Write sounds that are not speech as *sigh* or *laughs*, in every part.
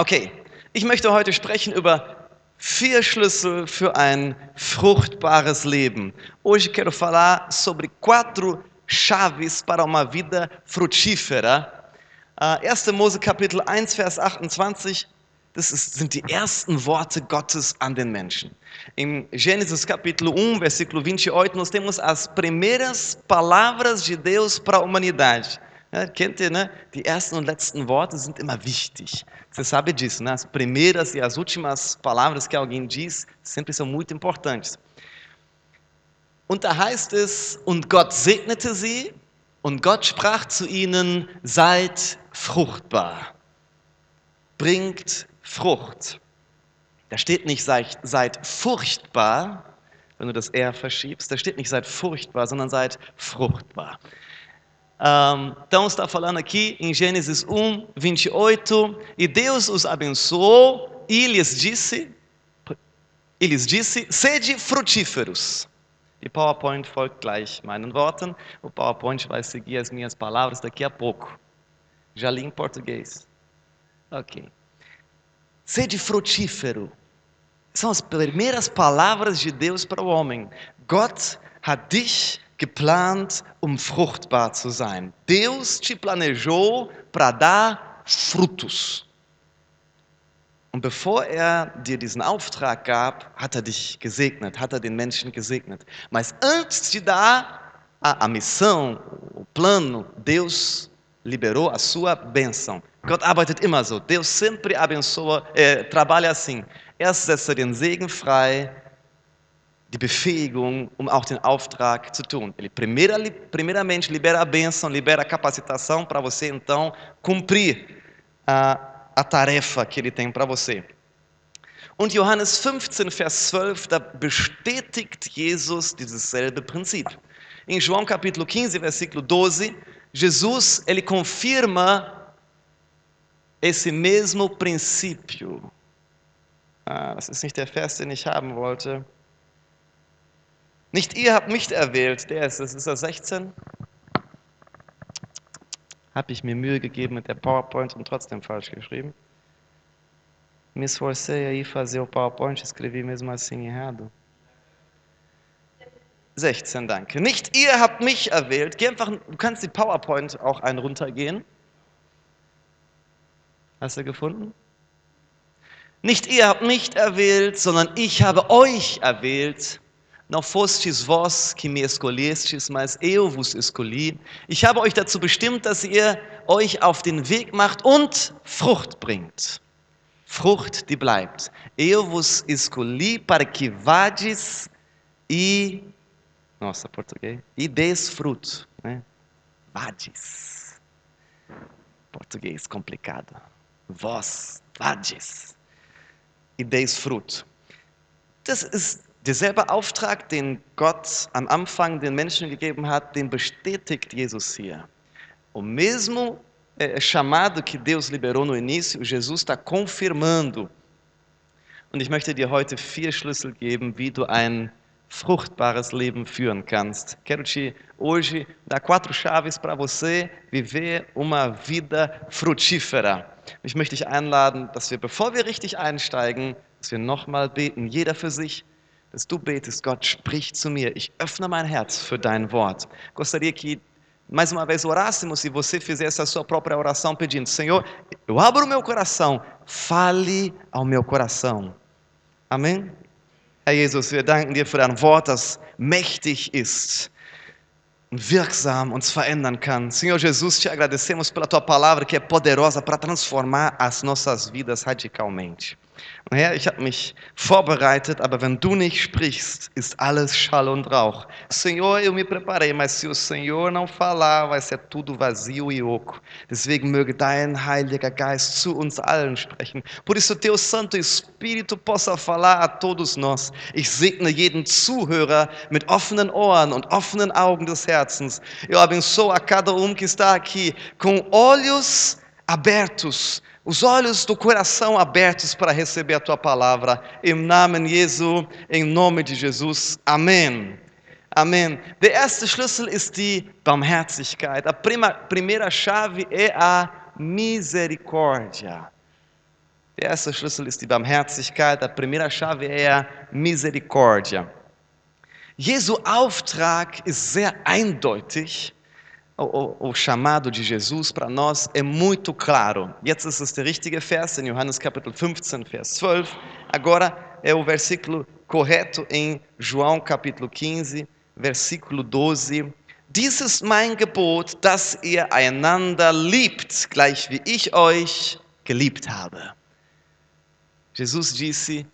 Okay, ich möchte heute sprechen über vier Schlüssel für ein fruchtbares Leben. Hoje quero falar sobre quatro chaves para uma vida frutífera. Uh, 1. Mose Kapitel 1, Vers 28, das ist, sind die ersten Worte Gottes an den Menschen. Em Gênesis capítulo 1, versículo 28, nós temos as primeiras palavras de Deus para a humanidade. Ja, kennt ihr, ne? Die ersten und letzten Worte sind immer wichtig. Você sabe disso, né? As primeiras e as últimas palavras que alguém diz sempre são muito importantes. Und da heißt es, und Gott segnete sie, und Gott sprach zu ihnen, seid fruchtbar, bringt Frucht. Da steht nicht, seid, seid furchtbar, wenn du das R verschiebst, da steht nicht, seid furchtbar, sondern seid fruchtbar. Um, então está falando aqui em Gênesis 1, 28, e Deus os abençoou e lhes disse, e lhes disse, sede frutíferos. Die PowerPoint folgt gleich meinen Worten. O PowerPoint vai seguir as minhas palavras daqui a pouco. Já li em português. Ok. Sede frutífero. São as primeiras palavras de Deus para o homem. Gott hat dich geplant, um fruchtbar zu sein. Deus te planejou para dar frutos. Und bevor er dir diesen Auftrag gab, hat er dich gesegnet, hat er den Menschen gesegnet. Mas antes de dar a, a missão, o plano, Deus liberou a sua bênção. Gott arbeitet immer so. Deus sempre abençoa, äh, trabalha assim. Erst setzt er den Segen frei, die Befähigung, um auch den Auftrag zu tun. Ele primeira, primeiramente libera a bênção, libera a capacitação para você então cumprir a, a tarefa que ele tem para você. Und Johannes 15, Vers 12, da bestätigt Jesus dieses selbe Prinzip. Em João capítulo 15, versículo 12, Jesus ele confirma esse mesmo princípio. Ah, das ist nicht der Vers, den ich haben wollte. Nicht ihr habt mich erwählt, der ist es, ist er 16? Habe ich mir Mühe gegeben mit der PowerPoint und trotzdem falsch geschrieben? Me esforcei aí fazer o PowerPoint, escrevi mesmo assim errado. 16, danke. Nicht ihr habt mich erwählt. Geh einfach, du kannst die PowerPoint auch einen runtergehen. Hast du gefunden? Nicht ihr habt mich erwählt, sondern ich habe euch erwählt Não fostes vós que me escolhestes, mas eu vos escolhi. Ich habe euch dazu bestimmt, dass ihr euch auf den Weg macht und Frucht bringt. Frucht, die bleibt. Eu vos escolhi para que vades e. Nossa, português. E des fruto. Né? Vades. Português complicado. Vós, vades. E des fruto. Das ist Derselbe Auftrag, den Gott am Anfang den Menschen gegeben hat, den bestätigt Jesus hier. O mesmo é, chamado que Deus liberou no início, Jesus está confirmando. Und ich möchte dir heute vier Schlüssel geben, wie du ein fruchtbares Leben führen kannst. Quero te hoje dar quatro chaves para você viver uma vida frutífera. Ich möchte dich einladen, dass wir, bevor wir richtig einsteigen, dass wir nochmal beten, jeder für sich dass du betest, Gott, sprich zu mir, ich öffne mein Herz für dein Wort. Gostaria que mais uma vez orássemos e você fizesse a sua própria oração pedindo: Senhor, eu abro o meu coração, fale ao meu coração. Amém? Herr Jesus, wir danken dir für dein Wort, das mächtig ist und wirksam uns verändern kann. Senhor Jesus, te agradecemos pela tua palavra que é poderosa para transformar as nossas vidas radicalmente. Herr, ich habe mich vorbereitet, aber wenn du nicht sprichst, ist alles Schall und Rauch. Senhor, eu me preparei, mas se o Senhor não falar, vai ser tudo vazio e oco. Deswegen möge dein Heiliger Geist zu uns allen sprechen. Por isso, teu Santo Espírito possa falar a todos nós. Ich segne jeden Zuhörer mit offenen Ohren und offenen Augen des Herzens. Eu abençoo a cada um que está aqui com olhos abertos os olhos do coração abertos para receber a tua palavra. Em nome de Jesus, em nome de Jesus. Amém. Amém. Der erste Schlüssel ist die Barmherzigkeit. A prima, primeira chave é a misericórdia. Der erste Schlüssel ist die Barmherzigkeit, a primeira chave é a misericórdia. Jesu Auftrag ist sehr eindeutig. O, o, chamado de Jesus para nós é muito claro. Jetzt ist es der richtige Vers in Johannes Kapitel 15, Vers 12. Agora é o versículo correto em João capítulo 15, versículo 12. Dies ist mein Gebot, dass ihr einander liebt, gleich wie ich euch geliebt habe. Jesus disse: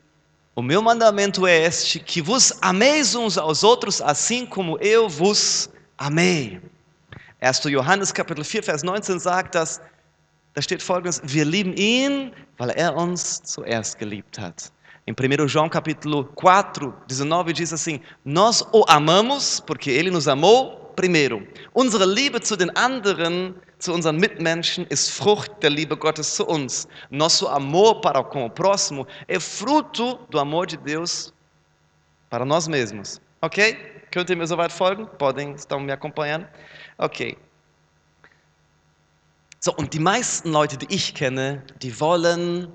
O meu mandamento é este, que vos ameis uns aos outros, assim como eu vos amei. 1. Johannes Kapitel 4, Vers 19 sagt da steht folgendes, wir lieben ihn, weil er uns zuerst geliebt hat. Em 1 João capítulo 4, 19 diz assim, nós o amamos porque ele nos amou primeiro. Unsere Liebe zu den anderen, zu unseren Mitmenschen, ist Frucht der Liebe Gottes zu uns. Nosso amor para com o próximo é fruto do amor de Deus para nós mesmos. Ok? Könnt ihr mir soweit folgen? Podem, estão me acompanhando? Ok. So, und die meisten Leute, die ich kenne, die wollen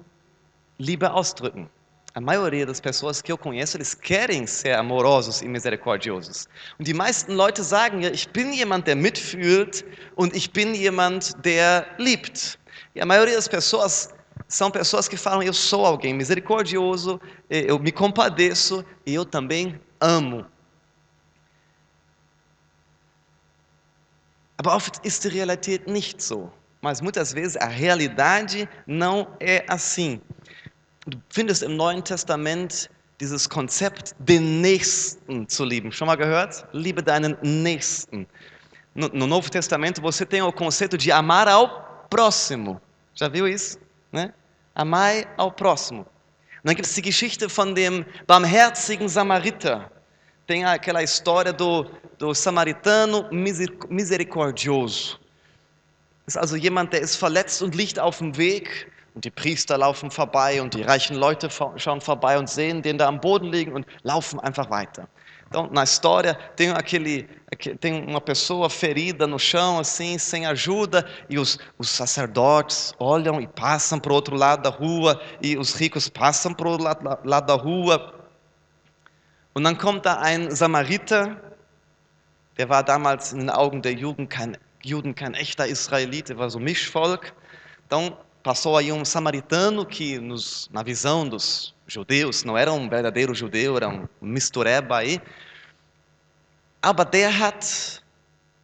Liebe ausdrücken. A maioria das pessoas que eu conheço, eles querem ser amorosos e misericordiosos. Und die meisten Leute sagen ja, ich bin jemand, der mitfühlt und ich bin jemand, der liebt. E a maioria das pessoas são pessoas que falam, eu sou alguém misericordioso, eu me compadeço e eu também amo. Aber oft ist die Realität nicht so. Mas muitas vezes a realidade não é assim. Du findest im Neuen Testament dieses Konzept, den Nächsten zu lieben. Schon mal gehört? Liebe deinen Nächsten. No, no Novo Testamento você tem o conceito de amar ao próximo. Já viu isso? Né? Amai ao próximo. Und dann gibt es die Geschichte von dem barmherzigen Samariter. Tem aquela história do, do samaritano misericordioso. Ist also jemand, der ist verletzt und liegt auf dem Weg und die Priester laufen vorbei und die reichen Leute schauen vorbei und sehen den da am Boden liegen und laufen einfach weiter. Então, na história, tem, aquele, tem uma pessoa ferida no chão, assim, sem ajuda, e os, os sacerdotes olham e passam para o outro lado da rua, e os ricos passam para o outro lado, lado da rua. Und dann kommt da ein Samariter, der war damals in den Augen der Juden kein, Juden kein echter Israelita, war so Mischvolk. Então, passou aí um samaritano que, nos, na visão dos judeus, não era um verdadeiro judeu, era um mistureba aí. Aber der hat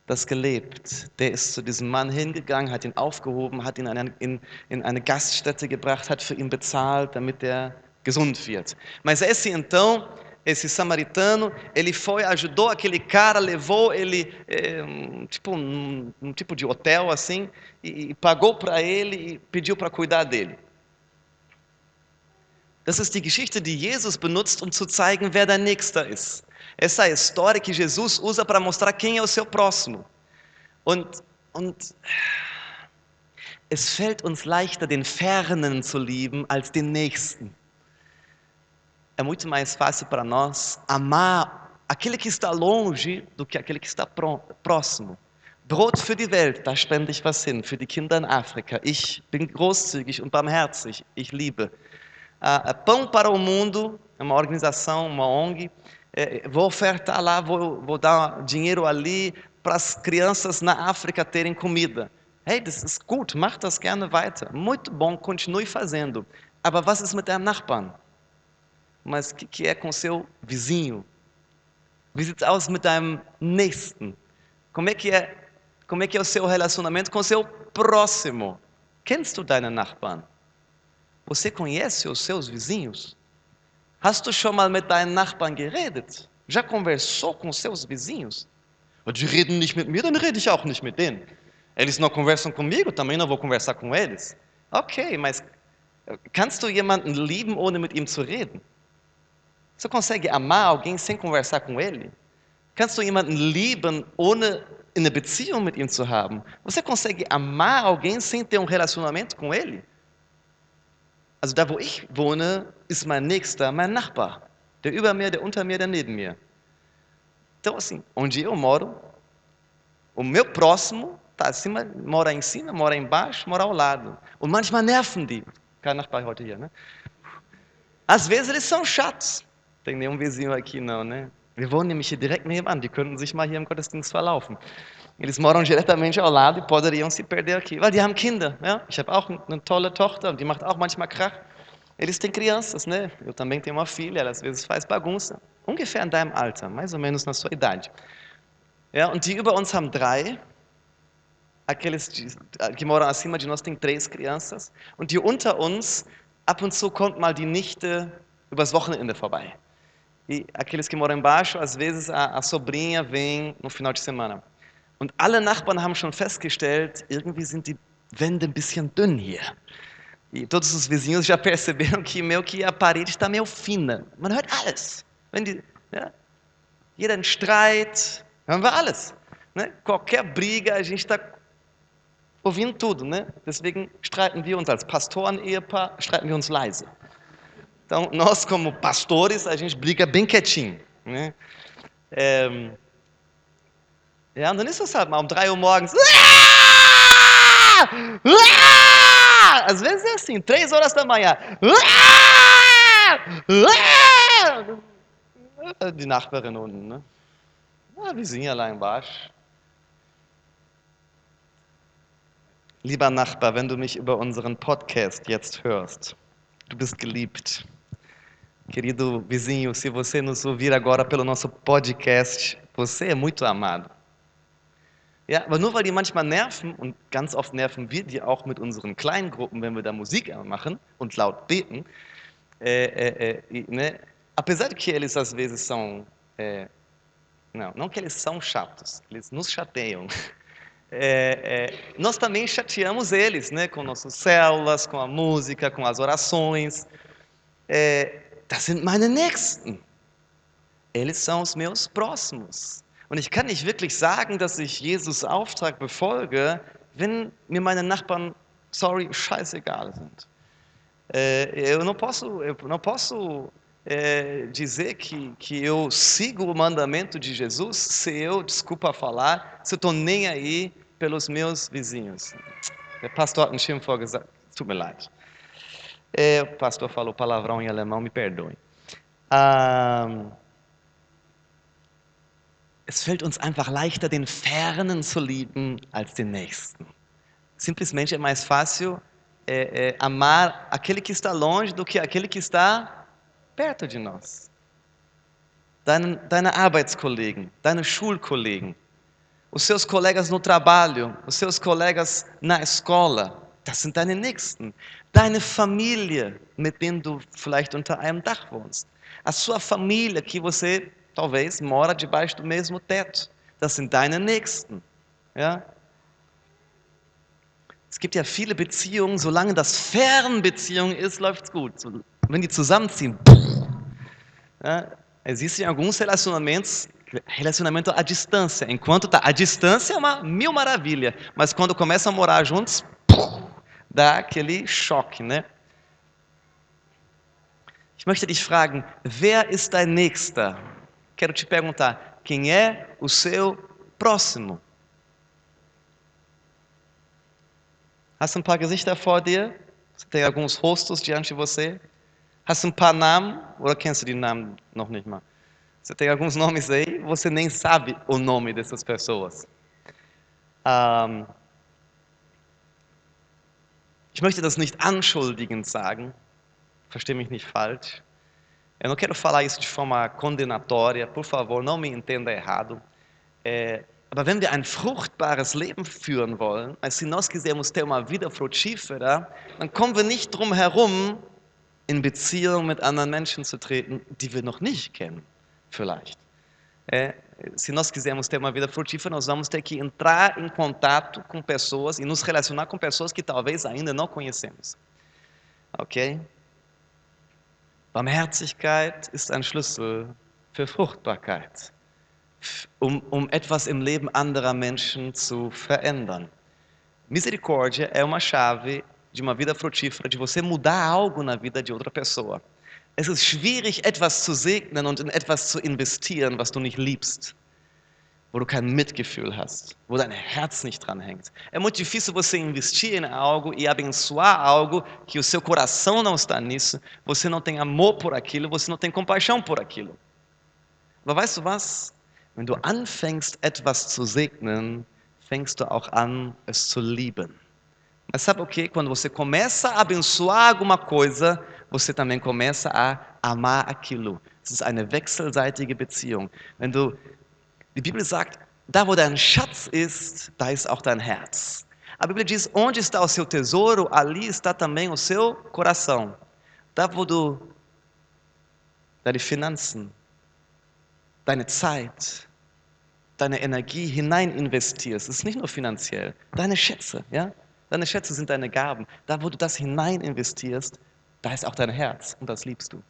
das gelebt. Der ist zu diesem Mann hingegangen, hat ihn aufgehoben, hat ihn in eine, in, in eine Gaststätte gebracht, hat für ihn bezahlt, damit er gesund wird. Mas esse então esse samaritano, ele foi, ajudou aquele cara, levou ele, é, um, tipo um, um, tipo de hotel assim, e, e pagou para ele e pediu para cuidar dele. Das ist die Geschichte, die Jesus benutzt, um zu zeigen, wer dein Nächster ist. Essa é a história que Jesus usa para mostrar quem é o seu próximo. Und, und es fällt uns leichter, den Fernen zu lieben, als den Nächsten é muito mais fácil para nós amar aquele que está longe do que aquele que está próximo. Brot für die Welt, da spende ich was hin, für die Kinder in Afrika. Ich bin großzügig und barmherzig, ich liebe. Uh, Pão para o Mundo, é uma organização, uma ONG. É, vou ofertar lá, vou, vou dar dinheiro ali para as crianças na África terem comida. Hey, das ist gut, mach das gerne weiter. Muito bom, continue fazendo. Aber was ist mit deinem Nachbarn? Mas que, que é com seu vizinho? Wie sieht es aus mit deinem Nächsten? Como é que é, como é que é o seu relacionamento com seu próximo? Kennst du deinen Nachbarn? Você conhece os seus vizinhos? Hast du schon mal mit deinen Nachbarn geredet? Já conversou com seus vizinhos? Die reden nicht mit mir, dann rede ich auch nicht mit denen. Eles não conversam comigo, também não vou conversar com eles. Ok, mas kannst du jemanden lieben, ohne mit ihm zu reden? Você consegue amar alguém sem conversar com ele? Kannst du jemanden lieben, ohne eine Beziehung mit ihm zu haben? Você consegue amar alguém sem ter um relacionamento com ele? Also da, wo ich wohne, ist mein Nächster mein Nachbar. Der über mir, der unter mir, der neben mir. Então, assim, onde eu moro, o meu próximo está acima, mora em cima, mora embaixo, mora ao lado. Und manchmal nerven die. Kein Nachbar heute hier, né? Às vezes eles são chatos. Tem nenhum vizinho aqui não, né? Wir wohnen nämlich hier direkt nebenan, die könnten sich mal hier im Gottesdienst verlaufen. Eles moram diretamente ao lado e poderiam se perder aqui, weil die haben Kinder. Ja? Ich habe auch eine tolle Tochter und die macht auch manchmal Krach. Eles têm crianças, né? Eu também tenho uma filha, ela às vezes faz bagunça. Ungefähr in deinem Alter, mais ou menos na sua idade. Ja, und die über uns haben drei. Aqueles que moram acima de nós têm três crianças. Und die unter uns, ab und zu kommt mal die Nichte übers Wochenende vorbei. E aqueles que moram embaixo, às vezes a, a sobrinha vem no final de semana. Und alle Nachbarn haben schon festgestellt, irgendwie sind die Wände ein bisschen dünn hier. E todos os vizinhos já *laughs* perceberam que meio que a parede está meio fina. Man hört alles. Wenn die, ja, jeder Streit, hören wir alles. Ne? Qualquer briga, a gente está ouvindo tudo. Ne? Deswegen streiten wir uns als Pastoren-Ehepaar, streiten wir uns leise. Então, nós como pastores, a gente briga bem quietinho. Né? É, ja, und dann ist mal um 3 Uhr morgens. Às vezes é assim, 3 horas da manhã. Die Nachbarin unten, ne? A vizinha lá embaixo. Lieber Nachbar, wenn du mich über unseren Podcast jetzt hörst, du bist geliebt. Querido vizinho, se você nos ouvir agora pelo nosso podcast, você é muito amado. Ja, aber nur weil die manchmal nerven, und ganz oft nerven wir die auch mit unseren kleinen Gruppen, wenn wir da Musik machen und laut beten, é, é, apesar de que eles às vezes são. é, não, não que eles são chatos, eles nos chateiam. *laughs* É, é, nós também chateamos eles, né, com nossas células, com a música, com as orações. É, das sind meine Nächsten. Eles são os meus próximos. Und ich kann nicht wirklich sagen, dass ich Jesus Auftrag befolge, wenn mir meine Nachbarn, sorry, scheißegal sind. É, eu não posso, eu não posso é, dizer que, que eu sigo o mandamento de Jesus se eu, desculpa falar, se eu estou nem aí pelos meus vizinhos. Der Pastor hat einen Schirm vorgesagt, tut mir leid. É, o pastor falou palavrão em alemão, me perdoem. Ah, es fällt uns einfach leichter, den Fernen zu lieben als den Nächsten. Simplesmente é mais fácil é, é, amar aquele que está longe do que aquele que está perto de nós. Deine, deine Arbeitskollegen, deine Schulkollegen, os seus colegas no trabalho, os seus colegas na escola, das sind deine Nächsten. Deine Familie, mit denen du vielleicht unter einem Dach wohnst. A sua família que você talvez mora debaixo do mesmo teto. Das sind deine Nächsten. Ja? Es gibt ja viele Beziehungen, solange das Fernbeziehung ist, läuft's gut. Wenn die zusammenziehen, ja, existem alguns relacionamentos, relacionamento à distância. Enquanto tá à distância é uma mil maravilha, mas quando começam a morar juntos, dá aquele choque, né? Ich möchte dich fragen, wer ist dein Nächster? Quero te perguntar, quem é o seu próximo? Hast du ein paar Gesichter vor dir? Tem alguns rostos diante de você? Hast du ein paar Namen? Oder kennst du die Namen noch nicht mal? Você tem alguns nomes aí, você nem sabe o nome dessas pessoas. Ähm, ich möchte das nicht anschuldigend sagen, verstehe mich nicht falsch. Eu não quero falar isso de forma condenatória, por favor, não me entenda errado. É, aber wenn wir ein fruchtbares Leben führen wollen, se nós quisermos ter uma vida frutífera, dann kommen wir nicht drum herum, in Beziehung mit anderen Menschen zu treten, die wir noch nicht kennen, vielleicht. É, se nós quisermos ter uma vida frutífera, nós vamos ter que entrar em contato com pessoas e nos relacionar com pessoas que talvez ainda não conhecemos. Ok? Barmherzigkeit ist ein Schlüssel für Fruchtbarkeit, um, um etwas im Leben anderer Menschen zu verändern. Misericórdia é uma chave de uma vida frutífera, de você mudar algo na vida de outra pessoa. Es ist schwierig, etwas zu segnen und in etwas zu investieren, was du nicht liebst. wo du kein Mitgefühl hast, wo dein Herz nicht dran hängt. É muito difícil você investir em algo e abençoar algo que o seu coração não está nisso, você não tem amor por aquilo, você não tem compaixão por aquilo. Aber weißt du was? Wenn du anfängst, etwas zu segnen, fängst du auch an, es zu lieben. Mas sabe o que? Quando você começa a abençoar alguma coisa, você também começa a amar aquilo. Es ist eine wechselseitige Beziehung. Wenn du, die Bibel sagt, da wo dein Schatz ist, da ist auch dein Herz. A Bíblia diz, onde está o seu tesouro, ali está também o seu coração. Da wo du deine Finanzen, deine Zeit, deine Energie hinein investierst, es ist nicht nur finanziell, deine Schätze, ja? Deine Schätze sind deine Gaben. Da, wo du das hinein investierst, da ist auch dein Herz und das liebst du.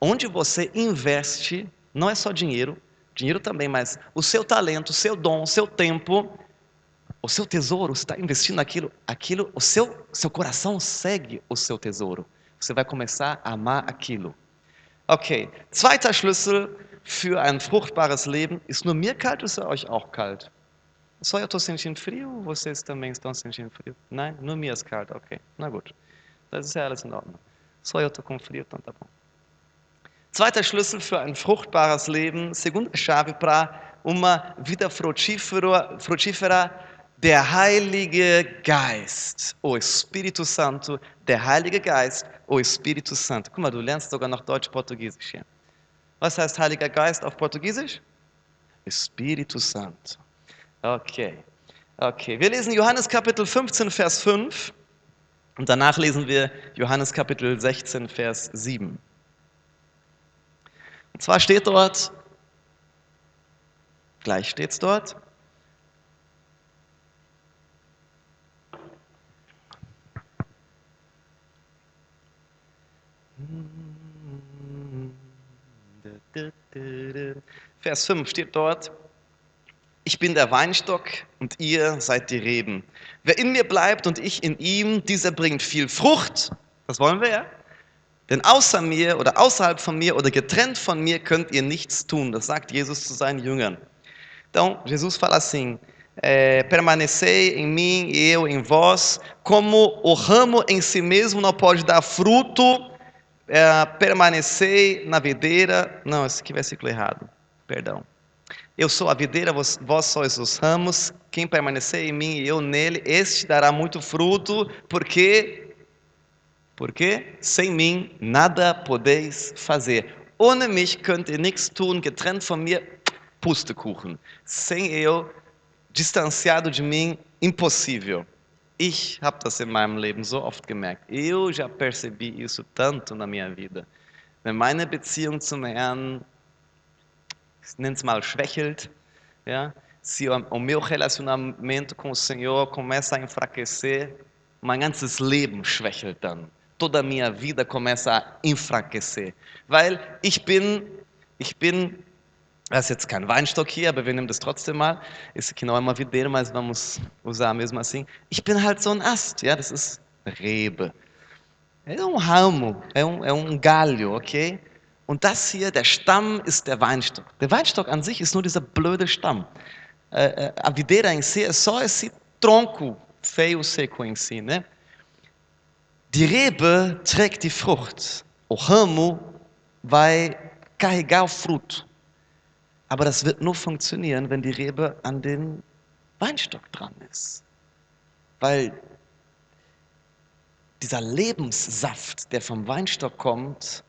Onde você investe, não é só dinheiro, dinheiro também, mas o seu talento, o seu dom, o seu tempo, o seu tesouro, você está investindo naquilo, aquilo, o seu, seu coração segue o seu tesouro. Você vai começar a amar aquilo. Okay, zweiter Schlüssel für ein fruchtbares Leben. Ist nur mir kalt ist euch auch kalt? Só eu estou sentindo frio vocês também estão sentindo frio? Não? Nur mir ist kalt, okay. Na gut. Das ist ja alles in Ordnung. Só eu estou bom. Zweiter Schlüssel für ein fruchtbares Leben, segunda chave para uma vida frutífera, frutífera, der Heilige Geist, o Espírito Santo, der Heilige Geist, o Espírito Santo. Guck mal, du lernst sogar noch Deutsch-Portugiesisch hier. Was heißt Heiliger Geist auf Portugiesisch? Espírito Santo. Okay. Okay, wir lesen Johannes Kapitel 15, Vers 5 und danach lesen wir Johannes Kapitel 16, Vers 7. Und zwar steht dort, gleich steht es dort, Vers 5 steht dort, ich bin der Weinstock und ihr seid die Reben. Wer in mir bleibt und ich in ihm, dieser bringt viel Frucht. Das wollen wir ja. Denn außer mir oder außerhalb von mir oder getrennt von mir könnt ihr nichts tun. Das sagt Jesus zu seinen Jüngern. Então, Jesus fala assim: é, permanecei em mim e eu em vós, como o ramo em si mesmo não pode dar fruto, é, permanecei na videira. Não, esse aqui é versículo errado. Perdão. Eu sou a videira, vós, sois os ramos. Quem permanecer em mim e eu nele, este dará muito fruto, porque porque sem mim nada podeis fazer. Ohne mich könnt ihr nichts tun, getrennt von mir, Pustekuchen. Sem eu, distanciado de mim, impossível. Ich habe das in meinem Leben so oft gemerkt. Eu já percebi isso tanto na minha vida. Wenn meine Beziehung zum Herrn, es mal, schwächelt, ja, se o, meu relacionamento com o Senhor começa a enfraquecer, mein ganzes Leben schwächelt dann. Toda minha vida começa a enfraquecer. Weil ich bin, ich bin, das ist jetzt kein Weinstock hier, aber wir nehmen das trotzdem mal. Aqui não é uma videira, mas vamos usar mesmo assim. Ich bin halt so ein Ast, ja, das ist Rebe. É um ramo, é um, é um galho, okay? Und das hier, der Stamm ist der Weinstock. Der Weinstock an sich ist nur dieser blöde Stamm. Äh, a videira em si é só esse tronco feio, seco em si, né? Die Rebe trägt die Frucht. O ramo vai carregar o fruto. Aber das wird nur funktionieren, wenn die Rebe an den Weinstock dran ist. Weil dieser Lebenssaft, der vom Weinstock kommt,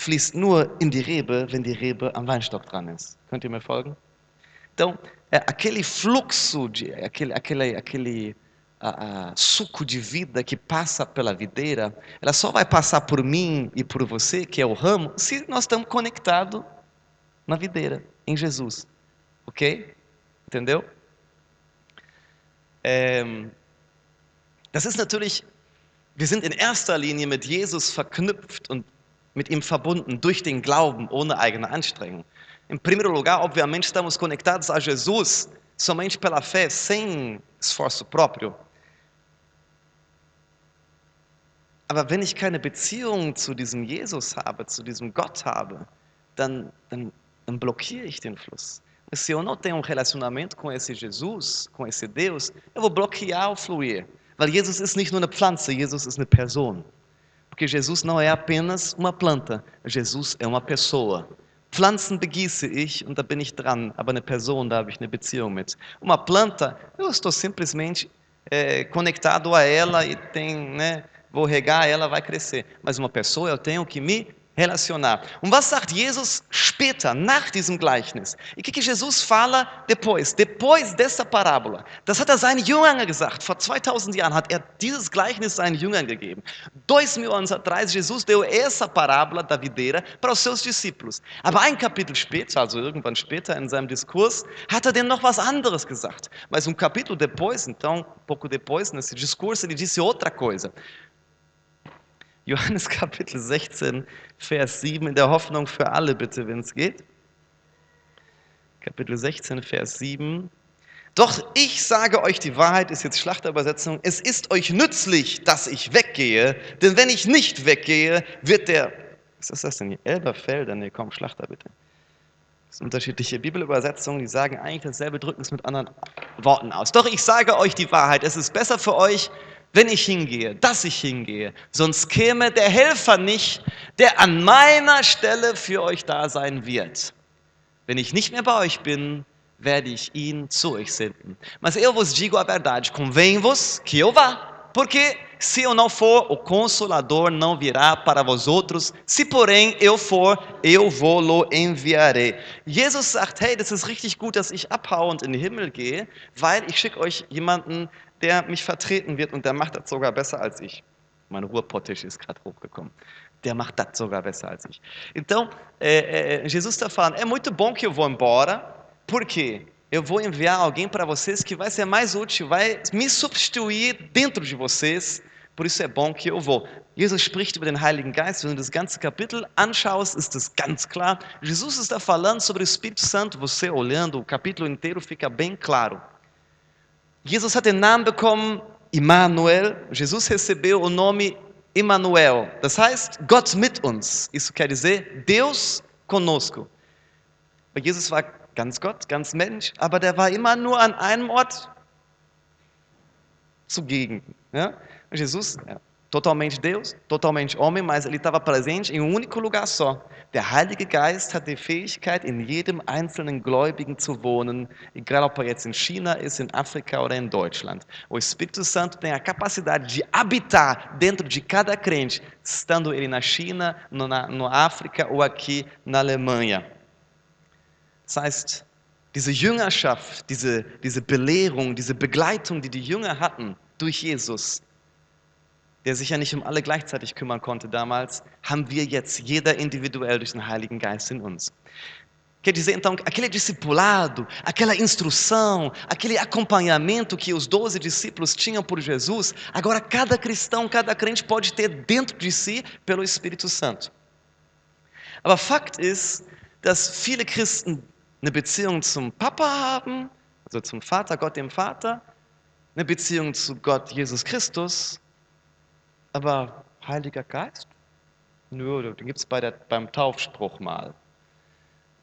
fließt nur in die Rebe, wenn die Rebe am Weinstock dran ist. Könnt ihr mir folgen? Então, é, aquele fluxo, de, aquele, aquele, aquele a, a, suco de vida que passa pela videira, ela só vai passar por mim e por você, que é o ramo, se nós estamos conectados na videira, em Jesus. Ok? Entendeu? Ähm, das ist natürlich, wir sind in erster Linie mit Jesus verknüpft und mit ihm verbunden durch den Glauben, ohne eigene Anstrengung. Em primeiro lugar, obviamente, estamos conectados a Jesus somente pela fé, sem esforço próprio. Aber wenn ich keine Beziehung zu diesem Jesus habe, zu diesem Gott habe, dann, dann, dann blockiere ich den Fluss. Se eu não tenho um relacionamento com esse Jesus, com esse Deus, eu vou bloquear o fluir. Weil Jesus ist nicht nur eine Pflanze, Jesus ist eine Person. Porque Jesus não é apenas uma planta, Jesus é uma pessoa. Pflanzen begieße ich und da bin ich dran, aber eine Person, da habe ich eine Beziehung mit. Uma planta, eu estou simplesmente é, conectado a ela e tem, né, vou regar, ela vai crescer. Mas uma pessoa, eu tenho que me relacionar. Und was sagt Jesus später, nach diesem Gleichnis? E o que, Jesus fala depois? Depois dessa parábola. Das hat er seinen Jüngern gesagt. Vor 2000 Jahren hat er dieses Gleichnis seinen Jüngern gegeben. Dois mil anos atrás, Jesus deu essa parábola da videira para os seus discípulos. Aber ein Kapitel später, also irgendwann später in seinem Diskurs, hat er denen noch was anderes gesagt. Mas um capítulo depois, então, pouco depois, nesse discurso, ele disse outra coisa. Johannes *laughs* Kapitel 16, Vers 7, in der Hoffnung für alle bitte, wenn es geht. Kapitel 16, Vers 7. Doch ich sage euch die Wahrheit, ist jetzt Schlachterübersetzung, es ist euch nützlich, dass ich weggehe, denn wenn ich nicht weggehe, wird der, was ist das denn hier, Elberfelder, nee, komm, Schlachter bitte. Das sind unterschiedliche Bibelübersetzungen, die sagen eigentlich dasselbe, drücken es mit anderen Worten aus. Doch ich sage euch die Wahrheit, es ist besser für euch, wenn ich hingehe, dass ich hingehe. Sonst käme der Helfer nicht, der an meiner Stelle für euch da sein wird. Wenn ich nicht mehr bei euch bin, werde ich ihn zu euch senden. Mas eu vos digo a verdade, convém-vos que eu vá, porque se eu não for, o Consolador não virá para vós outros. Se porém eu for, eu vou-lo enviarei. Jesus sagt, hey, das ist richtig gut, dass ich abhaue und in den Himmel gehe, weil ich schicke euch jemanden, der mich vertreten wird und der macht das sogar besser als ich. Mein Ruhrpottisch ist gerade hochgekommen. Der macht das sogar besser als ich. Então, é, é, Jesus está falando: é muito bom que eu vou embora, porque eu vou enviar alguém para vocês que vai ser mais útil, vai me substituir dentro de vocês. Por isso é bom que eu vou. Jesus spricht über den Heiligen Geist. Wenn du das ganze Kapitel anschaust, ist es ganz klar. Jesus está falando sobre o Espírito Santo. Você olhando o capítulo inteiro fica bem claro. Jesus hat den Namen bekommen Immanuel. Jesus recebeu o nome Immanuel. Das heißt, Gott mit uns. Isso quer dizer Deus conosco. Weil Jesus war ganz Gott, ganz Mensch, aber der war immer nur an einem Ort zugegen. Ja? Jesus, ja, totalmente Deus, totalmente homem, mas ele estava presente em um único lugar só. Der Heilige Geist hat die Fähigkeit, in jedem einzelnen Gläubigen zu wohnen, egal ob er jetzt in China ist, in África ou em Deutschland. O Espírito Santo tem a capacidade de habitar dentro de cada crente, estando ele na China, no, na, no África ou aqui na Alemanha. Das heißt, diese Jüngerschaft, diese, diese Belehrung, diese Begleitung, die die Jünger hatten durch Jesus, der sich ja nicht um alle gleichzeitig kümmern konnte damals, haben wir jetzt jeder individuell durch den Heiligen Geist in uns. Quer dizer, então, aquele discipulado, aquela instrução, aquele acompanhamento que os doze discípulos tinham por Jesus, agora cada cristão, cada crente pode ter dentro de si pelo Espírito Santo. Aber Fakt ist, dass viele Christen eine Beziehung zum Papa haben, also zum Vater, Gott dem Vater, eine Beziehung zu Gott Jesus Christus, aber Heiliger Geist? Nö, den gibt es beim Taufspruch mal.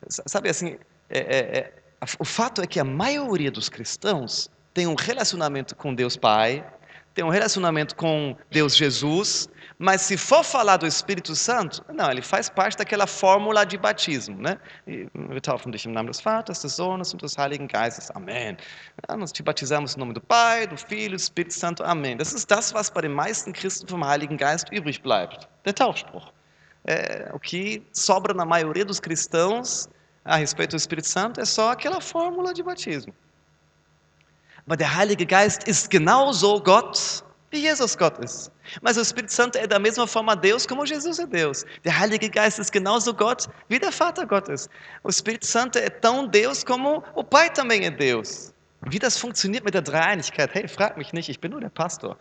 Sabe assim, é, é, é, o fato é que a maioria dos cristãos tem um relacionamento com Deus Pai, tem um relacionamento com Deus Jesus, mas se for falar do Espírito Santo, não, ele faz parte daquela fórmula de batismo, né? Wir taufen dich im Namen des Vaters, des Sohnes und des Heiligen Geistes. Amém. Ja, nós te batizamos no nome do Pai, do Filho, do Espírito Santo. Amém. Das ist das, was bei den meisten Christen vom Heiligen Geist übrig bleibt. Der Taufspruch. É, o que sobra na maioria dos cristãos a respeito do Espírito Santo é só aquela fórmula de batismo. Aber der Heilige Geist ist genauso Gott, Jesus Gott ist. Mas o Espírito Santo é da mesma forma Deus como Jesus é Deus. Der Heilige Geist ist genauso Gott, wie der Vater Gott ist. O Espírito Santo é tão Deus como o Pai também é Deus. Wie das funktioniert mit der Dreieinigkeit? Hey, frag mich nicht, ich bin nur der Pastor.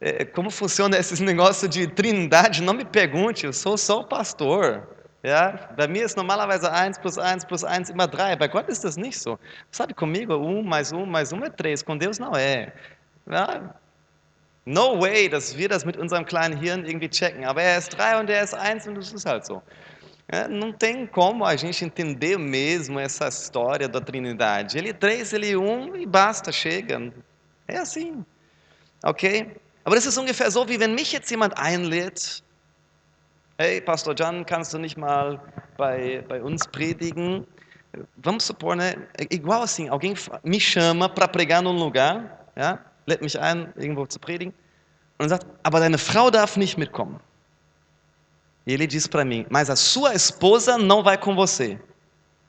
É, como funciona esse negócio de trindade? Não me pergunte, eu sou só o pastor. Ja, bei mir ist normalerweise 1 plus 1 plus 1 immer 3. Bei Gott ist das nicht so. Sabe comigo, 1 mais 1 mais 1 é 3. Com Deus não é. Ja, no way, dass wir das mit unserem kleinen Hirn irgendwie checken. Aber er ist 3 und er ist 1 und das ist halt so. É, não tem como a gente entender mesmo essa história da Trindade. Ele é três, ele é um e basta, chega. É assim. Okay? Aber das ist ungefähr so, wie wenn mich jetzt jemand einlädt, hey, Pastor John, kannst du nicht mal bei, bei uns predigen? Vamos supor, né? Igual assim, alguém me chama para pregar num lugar, ja? Lädt mich ein, irgendwo zu predigen, und sagt, aber deine Frau darf nicht mitkommen. E ele diz para mim, mas a sua esposa não vai com você.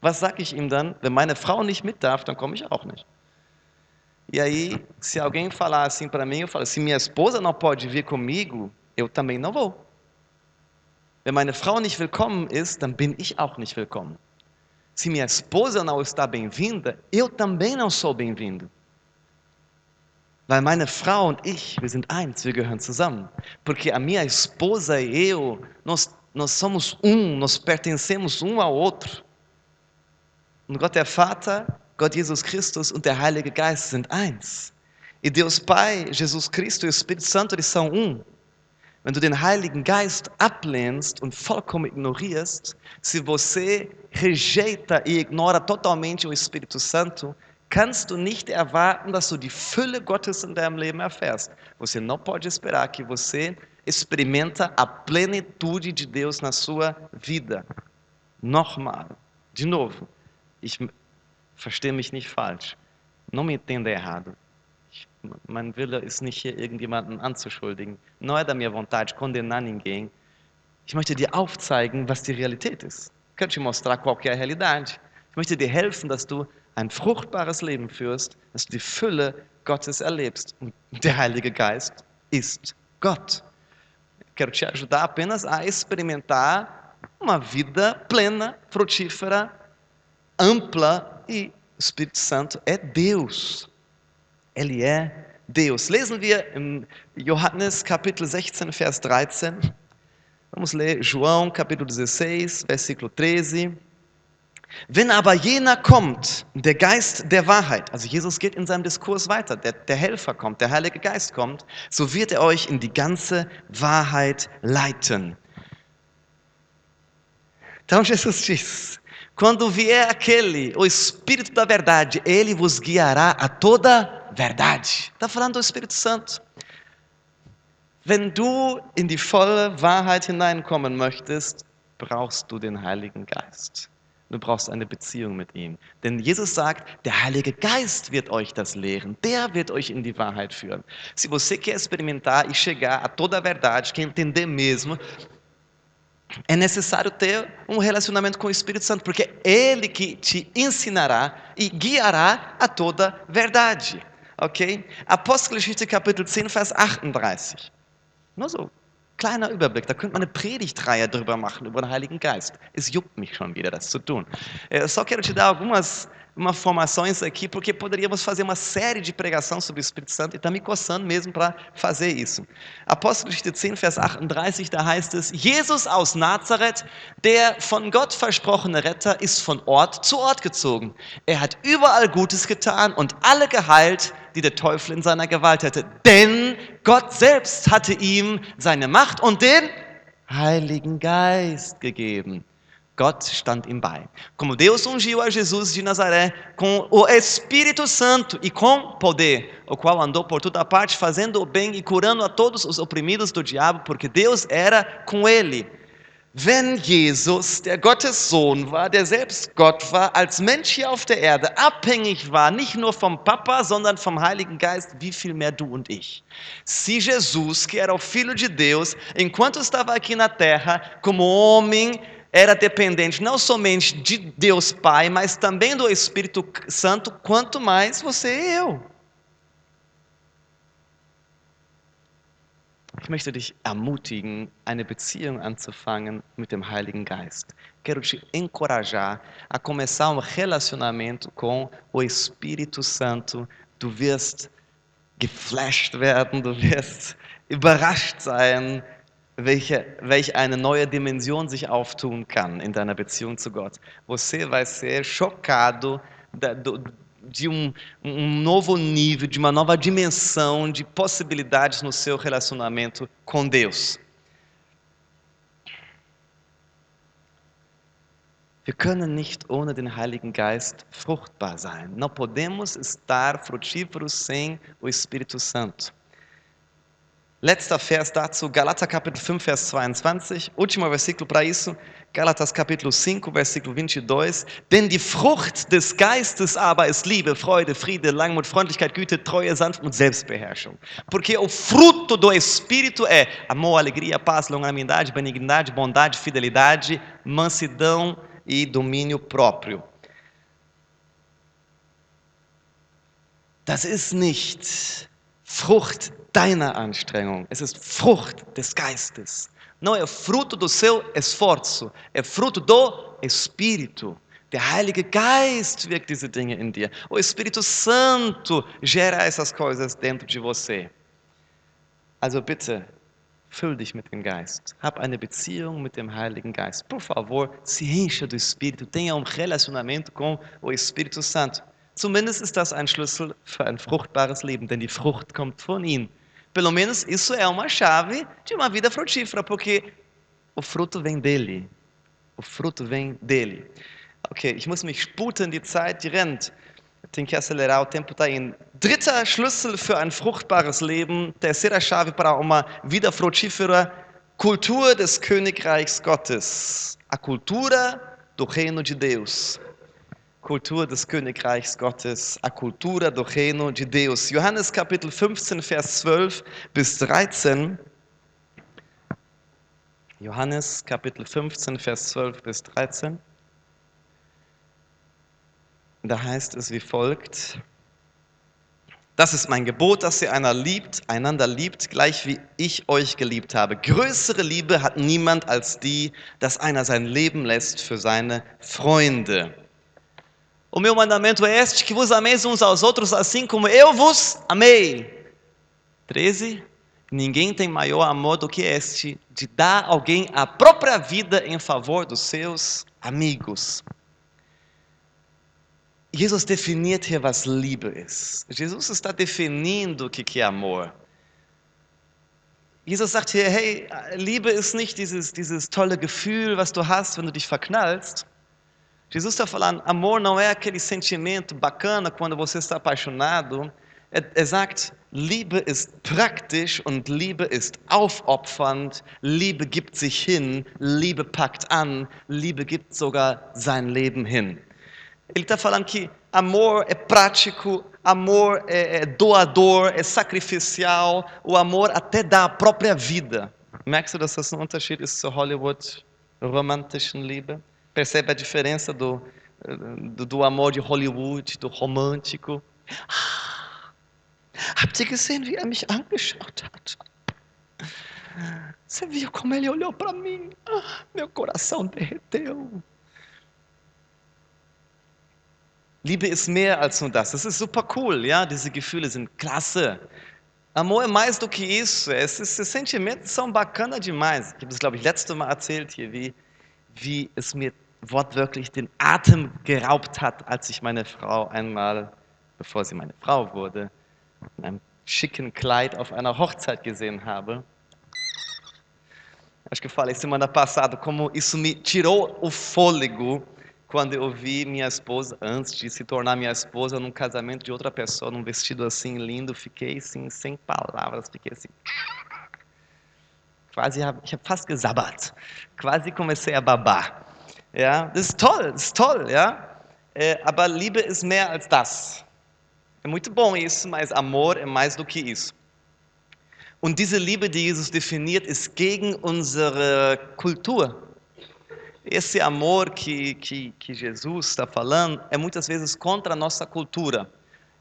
Was sage ich ihm dann? Wenn meine Frau nicht mit darf, dann komme ich auch nicht. E aí, se alguém falar assim para mim, eu falo, se minha esposa não pode vir comigo, eu também não vou. Wenn meine Frau nicht willkommen ist, dann bin ich auch nicht willkommen. Se minha esposa não está bem-vinda, eu também não sou bem-vindo. Weil meine Frau und ich, wir sind eins, wir gehören zusammen. Porque a minha esposa e eu, nós, nós somos um, nós pertencemos um ao outro. Und Gott der Vater, Gott Jesus Christus und der Heilige Geist sind eins. E Deus Pai, Jesus Cristo e o Espírito Santo, eles são um. Wenn du den Heiligen Geist ablehnst und vollkommen ignorierst, se você rejeita e ignora totalmente o Espírito Santo, kannst du nicht erwarten, dass du die Fülle Gottes in deinem Leben erfährst. Você não pode esperar que você experimenta a plenitude de Deus na sua vida. Nochmal, de novo, ich verstehe mich nicht falsch. Não me entenda errado. Ich, mein Wille ist nicht hier irgendjemanden anzuschuldigen. Não é da minha vontade condenar ninguém. Ich möchte dir aufzeigen, was die Realität ist. Ich kann te mostrar qual é a realidade. Ich möchte dir helfen, dass du ein fruchtbares Leben führst, dass du die Fülle Gottes erlebst. Und der Heilige Geist ist Gott. Quero te ajudar apenas a experimentar uma vida plena, frutífera, ampla e o Espírito Santo é Deus. Ele é Deus. Lesen wir im Johannes Kapitel 16, Vers 13. Vamos ler João Capítulo 16, versículo 13. Wenn aber jener kommt, der Geist der Wahrheit, also Jesus geht in seinem Diskurs weiter, der, der Helfer kommt, der Heilige Geist kommt, so wird er euch in die ganze Wahrheit leiten. Então Jesus diz: quando vier aquele, o Espírito da Verdade, ele vos guiará a toda verdade. Está falando do Espírito Santo. Wenn du in die volle Wahrheit hineinkommen möchtest, brauchst du den Heiligen Geist. Du brauchst eine Beziehung mit ihm. Denn Jesus sagt, der Heilige Geist wird euch das lehren. Der wird euch in die Wahrheit führen. Se você quer experimentar e chegar a toda a verdade, quer entender mesmo, é necessário ter um relacionamento com o Espírito Santo, porque é Ele que te ensinará e guiará a toda verdade. Ok? Apostelgeschichte Kapitel 10, Vers 38. Nur so, kleiner Überblick. Da könnte man eine Predigtreihe drüber machen, über den Heiligen Geist. Es juckt mich schon wieder, das zu tun. Eu só quero te dar algumas umas formações aqui, porque poderíamos fazer uma série de pregação sobre o Espírito Santo e está me coçando mesmo para fazer isso. Apostelgeschichte 10, Vers 38, da heißt es, Jesus aus Nazareth, der von Gott versprochene Retter, ist von Ort zu Ort gezogen. Er hat überall Gutes getan und alle geheilt, die der Teufel in seiner Gewalt hatte. Denn Gott selbst hatte ihm seine Macht und den Heiligen Geist gegeben. Gott stand ihm bei. Como Deus ungiu a Jesus de Nazaré com o Espírito Santo e com poder, o qual andou por toda parte fazendo o bem e curando a todos os oprimidos do diabo, porque Deus era com ele. Wenn Jesus, der Gottes Sohn war, der selbst Gott war, als Mensch hier auf der Erde abhängig war, nicht nur vom Papa, sondern vom Heiligen Geist, wie viel mehr du und ich. Se Jesus, que era o Filho de Deus, enquanto estava aqui na terra, como homem, era dependente não somente de Deus Pai, mas também do Espírito Santo, quanto mais você e eu. Ich möchte dich ermutigen, eine Beziehung anzufangen mit dem Heiligen Geist. Quero te encorajar a começar um relacionamento com o Espírito Santo. Du wirst geflasht werden, du wirst überrascht sein, welche, welche eine neue Dimension sich auftun kann in deiner Beziehung zu Gott. Você vai ser chocado da, do, de um, um novo nível, de uma nova dimensão de possibilidades no seu relacionamento com Deus. Wir können nicht ohne den Heiligen Geist fruchtbar sein. Não podemos estar frutíferos sem o Espírito Santo. Letzter Vers dazu, Galater Kapitel 5, Vers 22. Último versículo para isso, Galatas Capítulo 5, versículo 22. Denn die Frucht des Geistes aber ist Liebe, Freude, Friede, Langmut, Freundlichkeit, Güte, Treue, Sanftmut Selbstbeherrschung. Porque o fruto do Espírito é amor, alegria, paz, longanimidade, benignidade, bondade, fidelidade, mansidão e domínio próprio. Das ist nicht Frucht deiner Anstrengung, es ist Frucht des Geistes. Não é fruto do seu esforço, é fruto do Espírito. Der Heilige Geist wirkt diese Dinge in dir. O Espírito Santo gera essas coisas dentro de você. Also bitte, füll dich mit dem Geist. Hab eine Beziehung mit dem Heiligen Geist. Por favor, se encha do Espírito. Tenha um relacionamento com o Espírito Santo. Zumindest ist das ein Schlüssel für ein fruchtbares Leben, denn die Frucht kommt von ihm. Pelo menos isso é uma chave de uma vida frutífera, porque o fruto vem dele. O fruto vem dele. Okay, ich muss mich sputen, die Zeit, die rennt. Tem que acelerar, o tempo está indo. Dritter Schlüssel für ein fruchtbares Leben, terceira chave para uma vida frutífera, cultura des Königreichs Gottes. A cultura do reino de Deus. Kultur des Königreichs Gottes, a cultura do reino de Deus. Johannes Kapitel 15, Vers 12 bis 13. Johannes Kapitel 15, Vers 12 bis 13. Da heißt es wie folgt. Das ist mein Gebot, dass ihr einer liebt, einander liebt, gleich wie ich euch geliebt habe. Größere Liebe hat niemand als die, dass einer sein Leben lässt für seine Freunde. O meu mandamento é este: que vos ameis uns aos outros, assim como eu vos amei. 13. Ninguém tem maior amor do que este, de dar alguém a própria vida em favor dos seus amigos. Jesus definiert hier, was Liebe ist. Jesus está definindo o que é amor. Jesus sagt hier, hey, Liebe ist nicht dieses, dieses tolle Gefühl, was du hast, wenn du dich verknallst. Jesus está falando, amor não é aquele sentimento bacana quando você está apaixonado. Er, er sagt, Liebe ist praktisch und Liebe ist aufopfernd. Liebe gibt sich hin, Liebe packt an, Liebe gibt sogar sein Leben hin. Ele está falando que amor é prático, amor é, é doador, é sacrificial, o amor até dá a própria vida. Merkst du, dass das ein Unterschied ist zur Hollywood-romantischen Liebe? Percebe a diferença do, do, do amor de Hollywood, do romântico? Ah, habt ihr gesehen, wie er mich angeschaut hat? Você viu como ele olhou para mim? Ah, meu coração derreteu. Liebe ist mehr als nur das. Das ist super cool, ja? Diese Gefühle sind klasse. Amor é mais do que isso. Esses, sentimentos são bacana demais. Ich habe das, glaube ich, letzte Mal erzählt hier, wie, wie es mir wortwörtlich den Atem geraubt hat, als ich meine Frau einmal, bevor sie meine Frau wurde, in einem schicken Kleid auf einer Hochzeit gesehen habe. Acho que eu falei semana passada como isso me tirou o fôlego quando eu vi minha esposa, antes de se tornar minha esposa, num casamento de outra pessoa, num vestido assim lindo, fiquei assim, sem palavras, fiquei assim. Quase, ich habe fast gesabbert. Quase comecei a babar. Ja, das ist toll, das ist toll, ja. É, aber Liebe ist mehr als das. É muito bom isso, mas amor é mais do que isso. Und diese Liebe, die Jesus definiert, ist gegen unsere Kultur. Esse amor que, que, que Jesus está falando é muitas vezes contra a nossa cultura.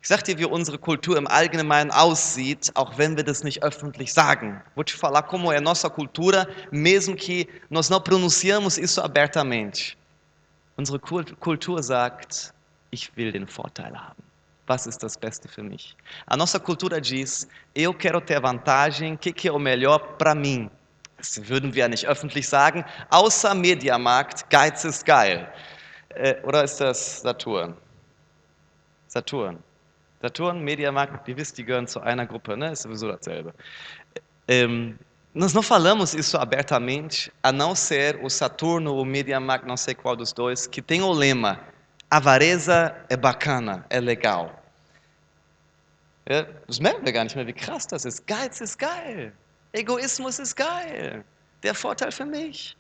Ich sagte, wie unsere Kultur im Allgemeinen aussieht, auch wenn wir das nicht öffentlich sagen. Vou te falar como é a nossa cultura, mesmo que nós não pronunciamos isso abertamente. Unsere Kultur sagt, ich will den Vorteil haben. Was ist das Beste für mich? A nossa cultura diz, eu quero ter vantagem, o que, que é o melhor para mim? Das würden wir ja nicht öffentlich sagen, außer Mediamarkt, Geiz ist geil. Äh, oder ist das Saturn? Saturn. Saturn, Mediamarkt, ihr wisst, die gehören zu einer Gruppe, ne? ist sowieso dasselbe. Ähm, Nós não falamos isso abertamente, a não ser o Saturno, o MediaMarkt, não sei qual dos dois, que tem o lema: avareza é bacana, é legal. Ja, das merken wir gar nicht mehr, wie krass das ist. Geiz ist geil. Egoismus ist geil. Der Vorteil für mich.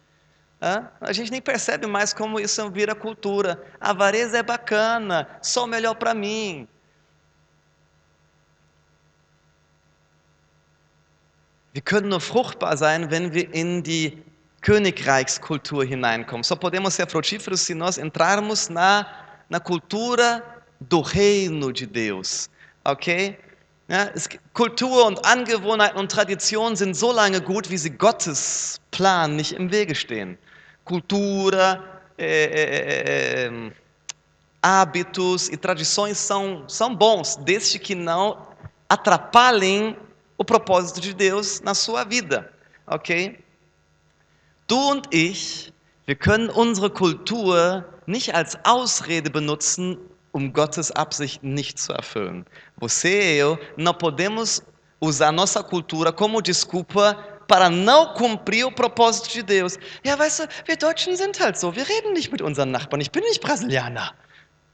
Ja, a gente nem percebe mais como isso vira cultura. Avareza é bacana, só melhor para mim. Wir können nur fruchtbar sein, wenn wir in die Königreichskultur hineinkommen. Só podemos ser frutíferos se nós entrarmos na, na cultura do reino de Deus. Ok? Ja, es, Kultur und Angewohnheiten und Traditionen sind so lange gut, wie sie Gottes Plan nicht im Wege stehen. Cultura, é, é, hábitos e tradições são, são bons, desde que não atrapalhem o propósito de Deus na sua vida. Ok? Du und ich, wir können unsere Kultur nicht als Ausrede benutzen, um Gottes Absichten nicht zu erfüllen. Você e eu não podemos usar nossa cultura como desculpa para não cumprir o propósito de Deus. Ja, weißt du, wir Deutschen sind halt so, wir reden nicht mit unseren Nachbarn. Ich bin nicht Brasilianer.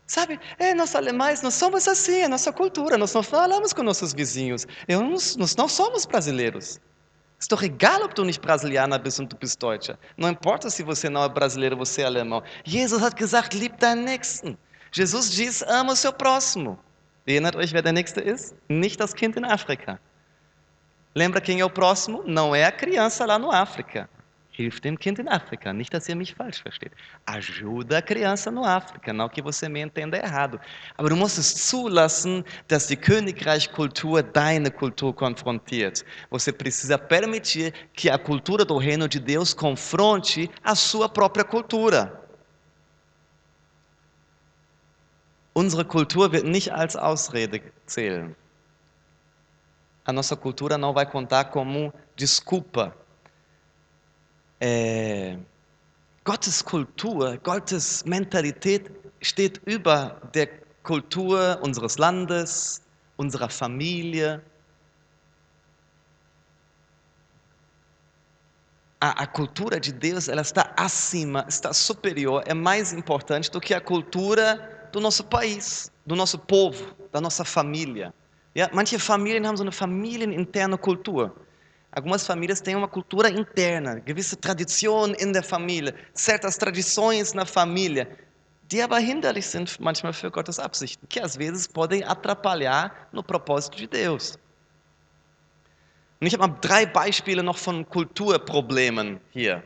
Sabe, é, nós alemães, nós somos assim, é nossa cultura, nós não falamos com nossos vizinhos. Eu, nós, nós não somos brasileiros. Doch egal, ob du nicht Brasilianer bist und du bist Deutscher. Não importa se você não é brasileiro, você é alemão. Jesus hat gesagt, lieb deinen Nächsten. Jesus diz, ama o seu próximo. Erinnert euch, wer der Nächste ist? Nicht das Kind in África. Lembra quem é o próximo? Não é a criança lá no África. Hilf dem Kind in África. Nicht, dass ihr mich falsch versteht. Ajuda a criança no África, não que você me entenda errado. Aber du musst es zulassen, dass die Königreichkultur deine Kultur konfrontiert. Você precisa permitir que a cultura do reino de Deus confronte a sua própria cultura. Unsere Kultur wird nicht als Ausrede zählen. A nossa cultura não vai contar como desculpa äh, Gottes Kultur, Gottes Mentalität steht über der Kultur unseres Landes, unserer Familie. A, a, cultura de Deus ela está acima, está superior, é mais importante do que a cultura do nosso país, do nosso povo, da nossa família. Ja, manche Familien haben so eine familieninterne Kultur. Algumas famílias têm uma cultura interna, gewisse Traditionen in der Familie, certas tradições na família, die aber hinderlich sind manchmal für Gottes Absichten, que às vezes podem atrapalhar no propósito de Deus. Und ich habe mal drei Beispiele noch von Kulturproblemen hier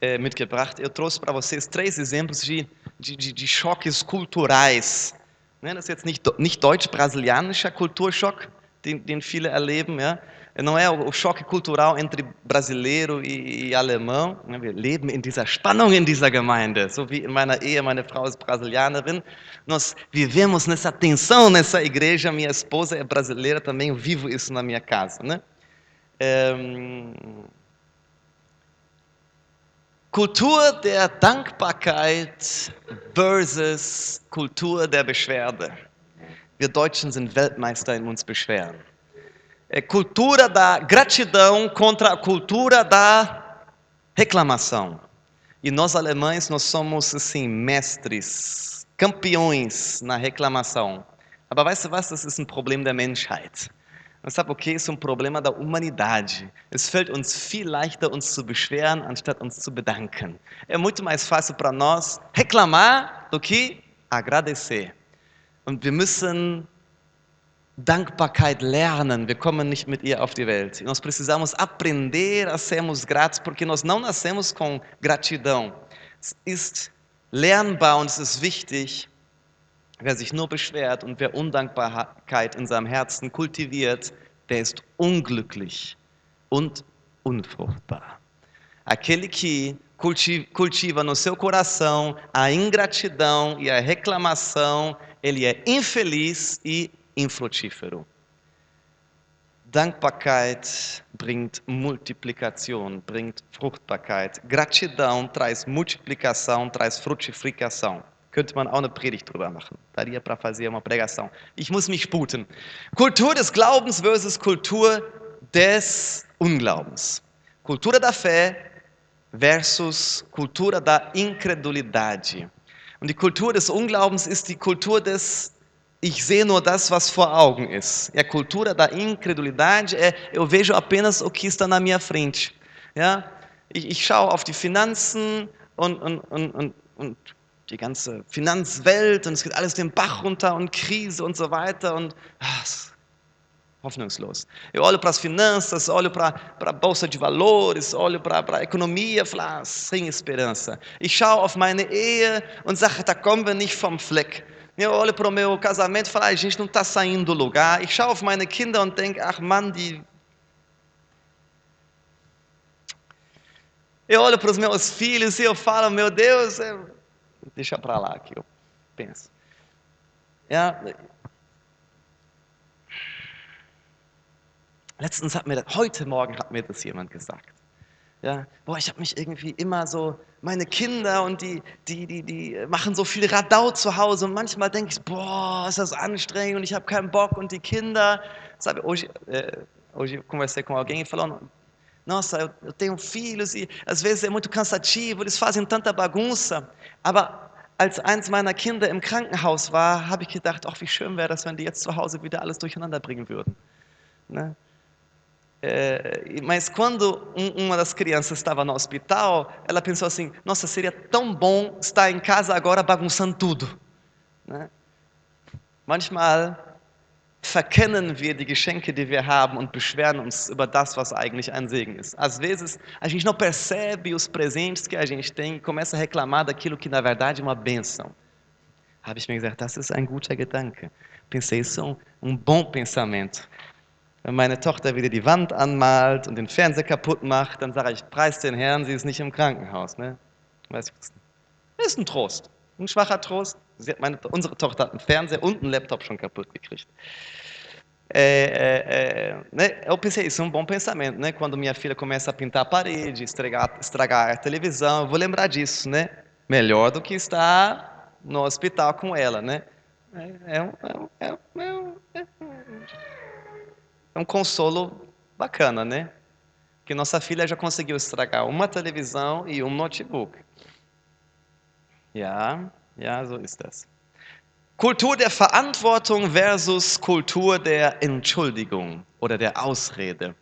äh, mitgebracht. Eu trouxe para vocês três exemplos de, de, de, de choques culturais. Ne, das ist jetzt nicht, nicht deutsch-brasilianischer Kulturschock, den, den viele erleben, ja, não é o choque cultural entre brasileiro e, alemão. Wir leben in dieser Spannung in dieser Gemeinde. So wie in meiner Ehe, meine Frau ist Brasilianerin. Nós vivemos nessa tensão nessa igreja. Minha esposa é brasileira também. Eu vivo isso na minha casa, né? É... Kultur der Dankbarkeit versus Kultur der Beschwerde. Wir Deutschen sind Weltmeister in uns beschweren é, cultura da gratidão contra a cultura da reclamação. E nós alemães, nós somos assim mestres, campeões na reclamação. Aber weißt du was, das ist ein Problem der Menschheit. Und sabe, okay, ist ein Problema da humanidade. Es fällt uns viel leichter, uns zu beschweren, anstatt uns zu bedanken. É muito mais fácil para nós reclamar do que agradecer. Und wir müssen Dankbarkeit lernen, wir kommen nicht mit ihr auf die Welt. Nós precisamos aprender a sermos gratos, porque nós não nascemos com gratidão. Es ist lernbar und es ist wichtig, wer sich nur beschwert und wer Undankbarkeit in seinem Herzen kultiviert, der ist unglücklich und unfruchtbar. Aquele que cultiva no seu coração a ingratidão e a reclamação, ele é infeliz e infrutífero. Dankbarkeit bringt Multiplikation, bringt Fruchtbarkeit. Gratidão traz multiplicação, traz frutificação. Könnte man auch eine Predigt drüber machen. Daria para fazer uma pregação. Ich muss mich sputen. Kultur des Glaubens versus Kultur des Unglaubens. Cultura da fé versus cultura da incredulidade. Und die Kultur des Unglaubens ist die Kultur des ich sehe nur das, was vor Augen ist. E a cultura da incredulidade é eu vejo apenas o que está na minha frente. Ja? Ich, ich schaue auf die Finanzen und, und, und, und, und die ganze Finanzwelt und es geht alles den Bach runter und Krise und so weiter und ah, hoffnungslos. Eu olho para as finanças, olho para, para a bolsa de valores, olho para, para a economia, falo, ah, sem esperança. Ich schaue auf meine Ehe und sage, da kommen wir nicht vom Fleck. Eu olho para o meu casamento e falo, ah, a gente não está saindo do lugar. Ich schaue auf meine Kinder und denke, ach Mann, die Eu olho para os meus filhos e eu falo, meu Deus, eu... deixa para lá que eu penso. Ja, Letztens hat mir das, heute Morgen hat mir das jemand gesagt. Ja, boah, ich habe mich irgendwie immer so, meine Kinder und die, die, die, die machen so viel Radau zu Hause und manchmal denke ich, boah, ist das anstrengend und ich habe keinen Bock und die Kinder, sabe, hoje, eh, hoje conversei com alguém e falou, nossa, eu, eu tenho filhos e às vezes é muito cansativo, eles fazem tanta bagunça, aber als eins meiner Kinder im Krankenhaus war, habe ich gedacht, ach, wie schön wäre das, wenn die jetzt zu Hause wieder alles durcheinander bringen würden. Ne? É, mas quando um, uma das crianças estava no hospital, ela pensou assim: nossa, seria tão bom estar em casa agora bagunçando tudo. Né? Manchmal verkennen wir die Geschenke, die wir haben und beschweren uns über das, was eigentlich ein Segen ist. Às vezes, a gente não percebe os presentes que a gente tem e começa a reclamar daquilo que na verdade é uma benção. Habe ich mir gesagt, das ist ein guter Gedanke. Pensei, isso é um, um bom pensamento. Wenn meine Tochter wieder die Wand anmalt und den Fernseher kaputt macht, dann sage ich, preis den Herrn, sie ist nicht im Krankenhaus. Ne? Das ist ein Trost, ein schwacher Trost. Meine, unsere Tochter hat einen Fernseher und einen Laptop schon kaputt gekriegt. É, é, é, né? Eu pensei, isso é um bom pensamento, né? Quando minha filha começa a pintar a parede, estragar, estragar a televisão, eu vou lembrar disso, né? Melhor do que estar no hospital com ela, né? É, um, é um, é um, é é um consolo bacana, né? Que nossa filha já conseguiu estragar uma televisão e um notebook. Ja, ja, so ist das. Kultur der Verantwortung versus Kultur der Entschuldigung oder der Ausrede.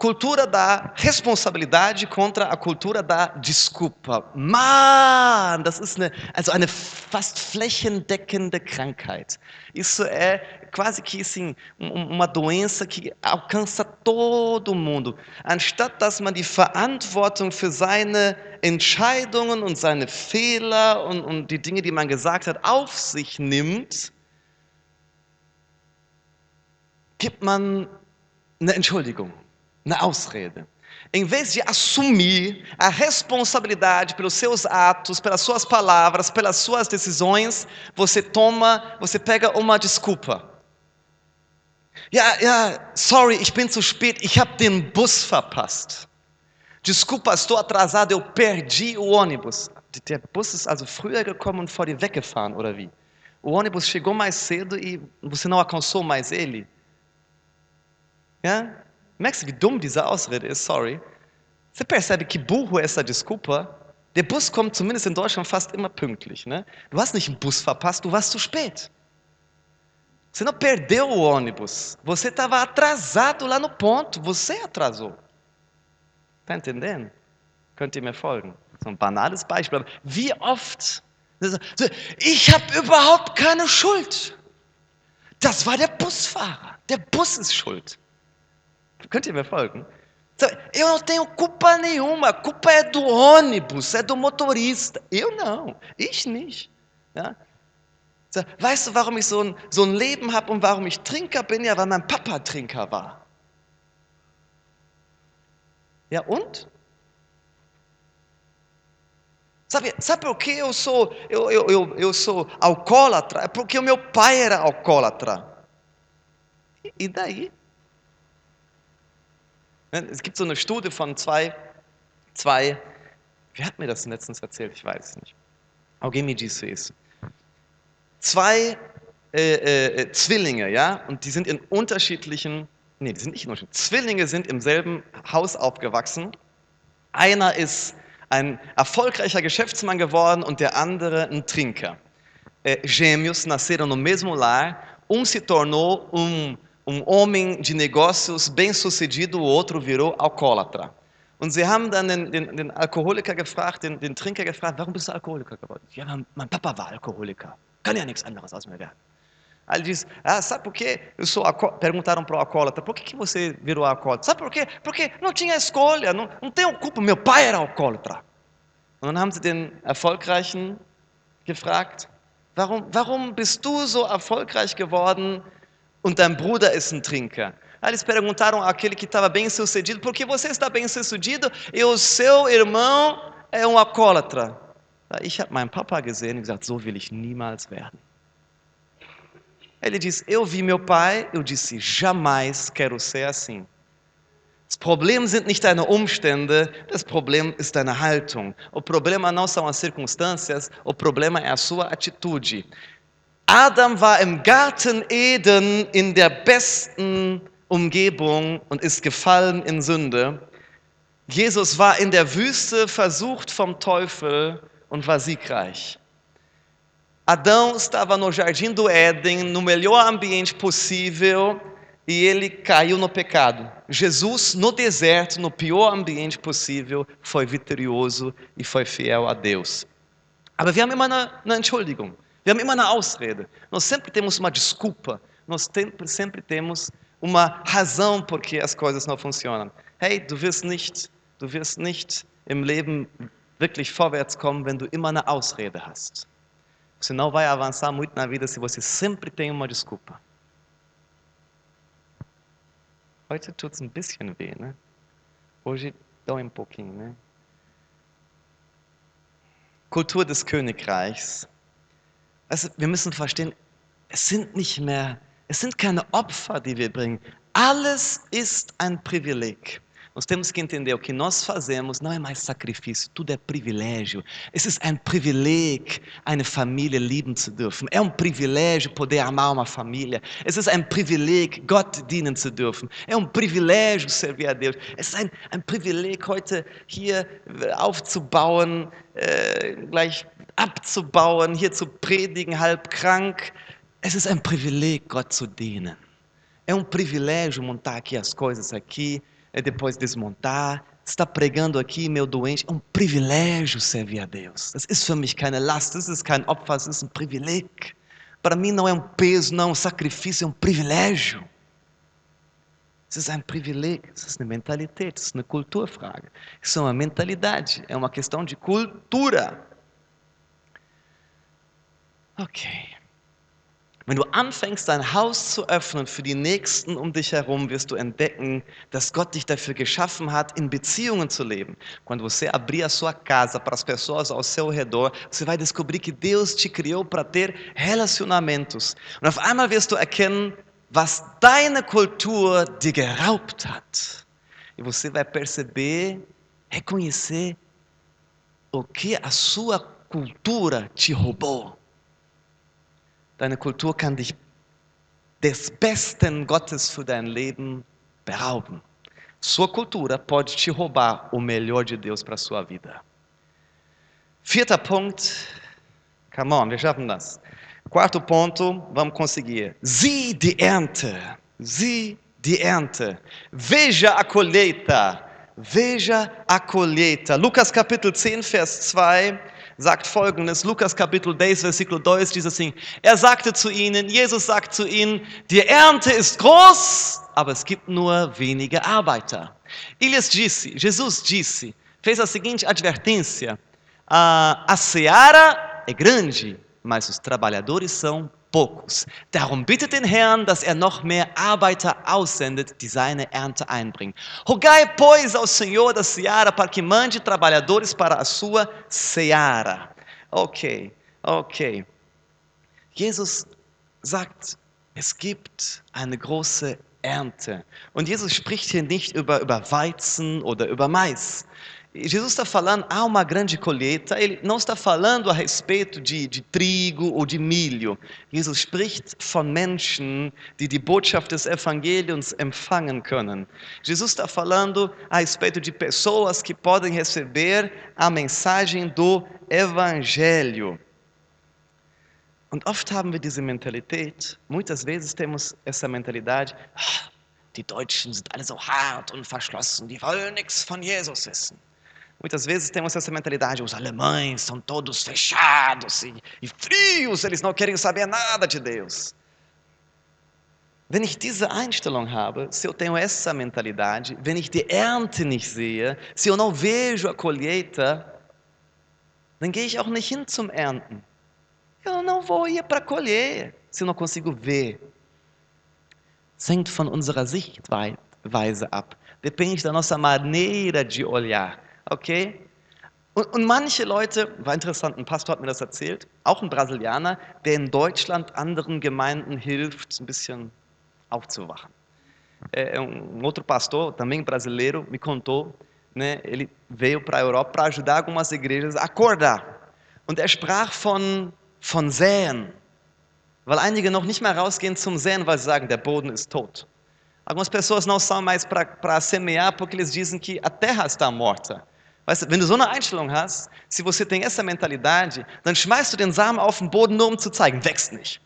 Cultura da responsabilidade contra a cultura da desculpa. Mann, das ist eine, also eine fast flächendeckende Krankheit. Isso é quase que assim, uma doença que alcança todo mundo. Anstatt dass man die Verantwortung für seine Entscheidungen und seine Fehler und, und die Dinge, die man gesagt hat, auf sich nimmt, gibt man eine Entschuldigung. Na ausrede. Em vez de assumir a responsabilidade pelos seus atos, pelas suas palavras, pelas suas decisões, você toma, você pega uma desculpa. Ja, ja, sorry, ich bin zu spät, ich habe den Bus verpasst. Desculpa, estou atrasado, eu perdi o ônibus. Der Bus ist also früher gekommen und vor dir weggefahren, oder wie? O ônibus chegou mais cedo e você não alcançou mais ele? Ja? Merkst du, wie dumm diese Ausrede ist? Sorry. Você percebe que burro é? Der Bus kommt zumindest in Deutschland fast immer pünktlich. Ne? Du hast nicht einen Bus verpasst, du warst zu spät. Você não perdeu o ônibus. Você estava atrasado lá no ponto. Você atrasou. Está entendendo? Könnt ihr mir folgen? So ein banales Beispiel. Wie oft? Ich habe überhaupt keine Schuld. Das war der Busfahrer. Der Bus ist schuld. Könnt ihr mir folgen? Eu não tenho culpa nenhuma, a culpa é do ônibus, é do motorista. Eu não, ich nicht. Ja? Weißt du, warum ich so ein, so ein Leben habe und warum ich Trinker bin? Ja, weil mein Papa Trinker war. Ja, und? Sabe, sabe por que eu sou, eu, eu, eu, eu sou alcoólatra? É porque o meu pai era alcoólatra. E, e daí? Ne, es gibt so eine Studie von zwei, zwei, wer hat mir das letztens erzählt? Ich weiß es nicht. Me disse isso. Zwei äh, äh, Zwillinge, ja, und die sind in unterschiedlichen nee, die sind nicht nur Zwillinge sind im selben Haus aufgewachsen. Einer ist ein erfolgreicher Geschäftsmann geworden und der andere ein Trinker. É, gêmeos nasceram no mesmo lar, um se tornou um, um homem de negócios bem-sucedido, o outro virou alcoólatra. Und sie haben dann den, den, den Alkoholiker gefragt, den, den Trinker gefragt, warum bist du Alkoholiker geworden? Ja, mein, Papa war Alkoholiker. Kann ja nichts anderes aus mir werden. Aí ele diz, ah, sabe por quê? Eu sou. Perguntaram para o alcoólatra, por que, que você virou alcoólatra? Sabe por quê? Porque não tinha escolha, não, não tenho culpa, meu pai era alcoólatra. Und dann haben sie den Erfolgreichen gefragt, warum, warum bist du so erfolgreich geworden und dein Bruder ist ein Trinker? Aí eles perguntaram àquele que estava bem sucedido, por que você está bem sucedido e o seu irmão é um alcoólatra? Ich habe meinen Papa gesehen und gesagt, so will ich niemals werden. Ele diz, eu vi meu pai, eu disse, jamais quero ser assim. Das Problem sind nicht deine Umstände, das Problem ist deine Haltung. O problema não são as circunstâncias, o problema é a sua atitude. Adam war im Garten Eden in der besten Umgebung und ist gefallen in Sünde. Jesus war in der Wüste versucht vom Teufel und war siegreich. Adão estava no jardim do Éden, no melhor ambiente possível, e ele caiu no pecado. Jesus, no deserto, no pior ambiente possível, foi vitorioso e foi fiel a Deus. Aber wir haben immer eine, eine Entschuldigung. Wir haben immer eine Ausrede. Nós sempre temos uma desculpa. Nós sempre, temos uma razão por que as coisas não funcionam. Hey, du wirst nicht, du wirst nicht im Leben wirklich vorwärts kommen, wenn du immer eine Ausrede hast. Você não vai avançar muito na vida se você sempre tem uma desculpa. Heute tut es ein bisschen weh, ne? Hoje dói um pouquinho, ne? Kultur des Königreichs. Also, wir müssen verstehen, es sind nicht mehr, es sind keine Opfer, die wir bringen. Alles ist ein Privileg. Nós temos que entender o que nós fazemos não é mais sacrifício, tudo é privilégio. Es ist ein Privileg, eine Familie lieben zu dürfen. É um privilégio poder amar uma família. Es ist ein Privileg, Gott dienen zu dürfen. É um privilégio servir a Deus. Es ist ein, ein Privileg, heute hier aufzubauen, äh, gleich abzubauen, hier zu predigen, halb krank. Es ist ein Privileg, Gott zu dienen. É um privilégio montar aqui as coisas aqui é depois desmontar. Está pregando aqui, meu doente, é um privilégio servir a Deus. Das ist für mich keine Last, das ist kein Opfer, das ist um Privileg. Para mim não é um peso, não é um sacrifício, é um privilégio. Es ist ein Privileg, es ist eine Mentalität, es ist eine Kulturfrage. Isso é uma mentalidade, é uma questão de cultura. Okay. Wenn du anfängst, dein Haus zu öffnen für die Nächsten um dich herum, wirst du entdecken, dass Gott dich dafür geschaffen hat, in Beziehungen zu leben. Quando você abrir a sua casa para as pessoas ao seu redor, você vai descobrir que Deus te criou para ter relacionamentos. Und auf einmal wirst du erkennen, was deine Kultur dir geraubt hat. E você vai perceber, reconhecer o que a sua cultura te roubou. Deine Kultur kann dich des besten Gottes für dein Leben berauben. Sua cultura pode te roubar o melhor de Deus para a sua vida. Vierter Punkt, come on, wir schaffen das. Quarto ponto, vamos conseguir. Sieh die Ernte, sieh die Ernte. Veja a colheita, veja a colheita. Lucas Kapitel 10, Vers 2 sagt folgendes, Lukas Kapitel 10, Versículo 2 diz assim, er sagte zu ihnen, Jesus sagt zu ihnen, die Ernte ist groß, aber es gibt nur wenige Arbeiter. Disse, Jesus disse, fez a seguinte advertência, a, a seara é grande, mas os trabalhadores são poucos. Darum bittet den Herrn, dass er noch mehr Arbeiter aussendet, die seine Ernte einbringen. Rogai, pois, ao Senhor da seara para que mande trabalhadores para a sua seara. Okay, okay. Jesus sagt, es gibt eine große Ernte. Und Jesus spricht hier nicht über, über Weizen oder über Mais. Jesus está falando, há uma grande colheita, ele não está falando a respeito de, de trigo ou de milho. Jesus spricht von Menschen, die die Botschaft des Evangeliums empfangen können. Jesus está falando a respeito de pessoas que podem receber a mensagem do Evangelho. Und oft haben wir diese Mentalität, muitas vezes temos essa mentalidade, "Ah, die Deutschen sind alle so hart und verschlossen, die wollen nichts von Jesus wissen. Muitas vezes temos essa mentalidade, os alemães são todos fechados e, e frios, eles não querem saber nada de Deus. Wenn ich diese Einstellung habe, se eu tenho essa mentalidade, wenn ich die Ernte nicht sehe, se eu não vejo a colheita, dann gehe ich auch nicht hin zum Ernten. Eu não vou ir para colher, se eu não consigo ver. Hängt von unserer Sichtweise ab. Depende da nossa maneira de olhar, okay? Und, und manche Leute, war interessant, ein Pastor hat mir das erzählt, auch ein Brasilianer, der in Deutschland anderen Gemeinden hilft, ein bisschen aufzuwachen. É, um outro pastor, também brasileiro, me contou, né, ele veio para a Europa para ajudar algumas igrejas a acordar. Und er sprach von, von Säen, weil einige noch nicht mehr rausgehen zum Säen, weil sie sagen, der Boden ist tot. Algumas pessoas não são mais para semear porque eles dizem que a terra está morta. Weißt du, wenn du so Einstellung se você tem essa mentalidade, dann schmeißt du den Samen auf den Boden nur um zu zeigen, wächst nicht.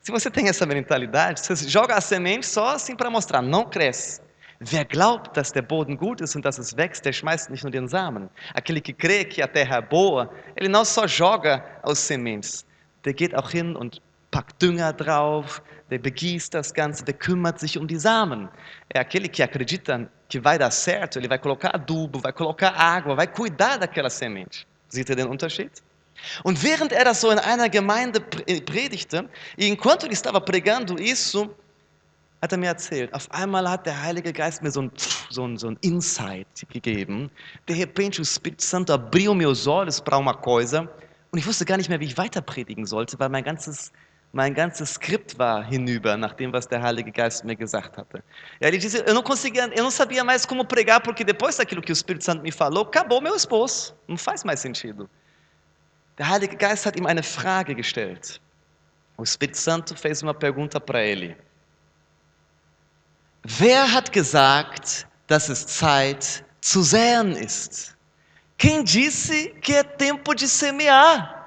Se você tem essa mentalidade, você joga a semente só assim para mostrar, não cresce. Wer glaubt, dass der Boden gut ist und dass es wächst, der schmeißt nicht nur den Samen. Aquele que crê que a terra é boa, ele não só joga as sementes, der geht auch hin und packt Dünger drauf, der begießt das Ganze, der kümmert sich um die Samen. É aquele que acredita que vai dar certo, ele vai colocar adubo, vai colocar água, vai cuidar daquela semente. Seht ihr den Unterschied? Und während er das so in einer Gemeinde predigte, e enquanto ele estava pregando isso, hat er mir erzählt, auf einmal hat der Heilige Geist mir so ein, so ein, so ein Insight gegeben. De repente o Espírito Santo abriu meus olhos para uma coisa und ich wusste gar nicht mehr, wie ich weiter predigen sollte, weil mein ganzes mein ganzes Skript war hinüber nach dem, was der Heilige Geist mir gesagt hatte. Ele disse, eu não conseguia, eu não sabia mais como pregar porque depois daquilo que o Espírito Santo me falou, acabou meu esposo, não faz mais sentido. Der Heilige Geist hat ihm eine Frage gestellt. O Espírito Santo fez uma pergunta para ele. Wer hat gesagt, dass es Zeit zu säen ist? Quem disse que é tempo de semear?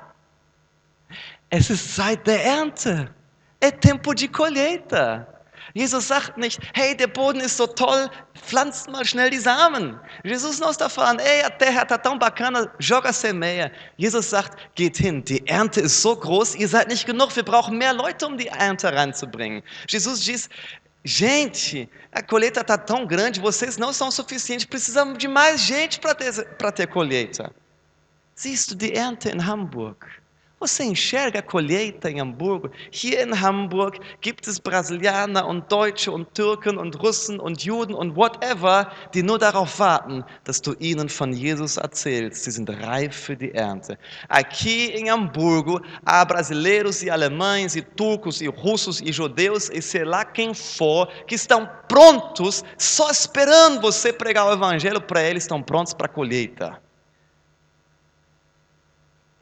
Es ist Zeit der Ernte. É tempo de colheita. Jesus sagt nicht, hey, der Boden ist so toll, pflanzt mal schnell die Samen. Jesus não está falando, ei, a terra está tão bacana, joga semeia. Jesus sagt, geht hin, die Ernte ist so groß, ihr seid nicht genug, wir brauchen mehr Leute, um die Ernte reinzubringen. Jesus diz, gente, a colheita está tão grande, vocês não são suficientes, precisamos de mais gente para ter, ter colheita. Siehst du die Ernte in Hamburg? Você enxerga a colheita em Hamburgo? Hier in Hamburg gibt es Brasilianer und Deutsche und Türken und Russen und Juden und whatever, die nur darauf warten, dass du ihnen von Jesus erzählst. Sie sind reif für die Ernte. Aqui em Hamburgo há brasileiros e alemães e turcos e russos e judeus e sei lá quem for que estão prontos, só esperando você pregar o evangelho para eles, estão prontos para a colheita.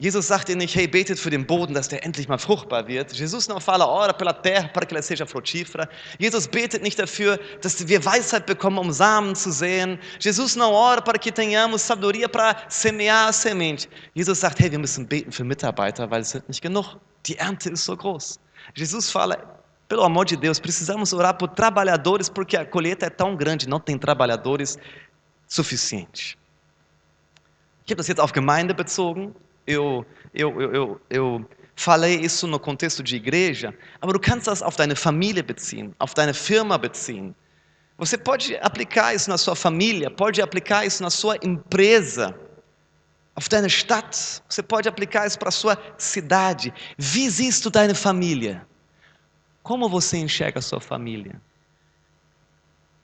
Jesus sagte nicht, hey, betet für den Boden, dass der endlich mal fruchtbar wird. Jesus não fala, ora pela terra para que ela seja frutífera. Jesus betet nicht dafür, dass wir Weisheit bekommen, um Samen zu säen. Jesus não ora para que tenhamos sabedoria para semear a semente. Jesus sagt, hey, wir müssen beten für Mitarbeiter, weil es sind nicht genug. Die Ernte ist so groß. Jesus fala, pelo amor de Deus, precisamos orar por trabalhadores porque a colheita é tão grande, não tem trabalhadores suficientes. Ich habe das jetzt auf Gemeinde bezogen. Eu, eu, eu, eu, falei isso no contexto de igreja, aber du kannst das auf deine Familie beziehen, auf deine Firma beziehen. Você pode aplicar isso na sua família, pode aplicar isso na sua empresa, auf deine Stadt. Você pode aplicar isso para a sua cidade. Wie siehst du deine Familie? Como você enxerga a sua família?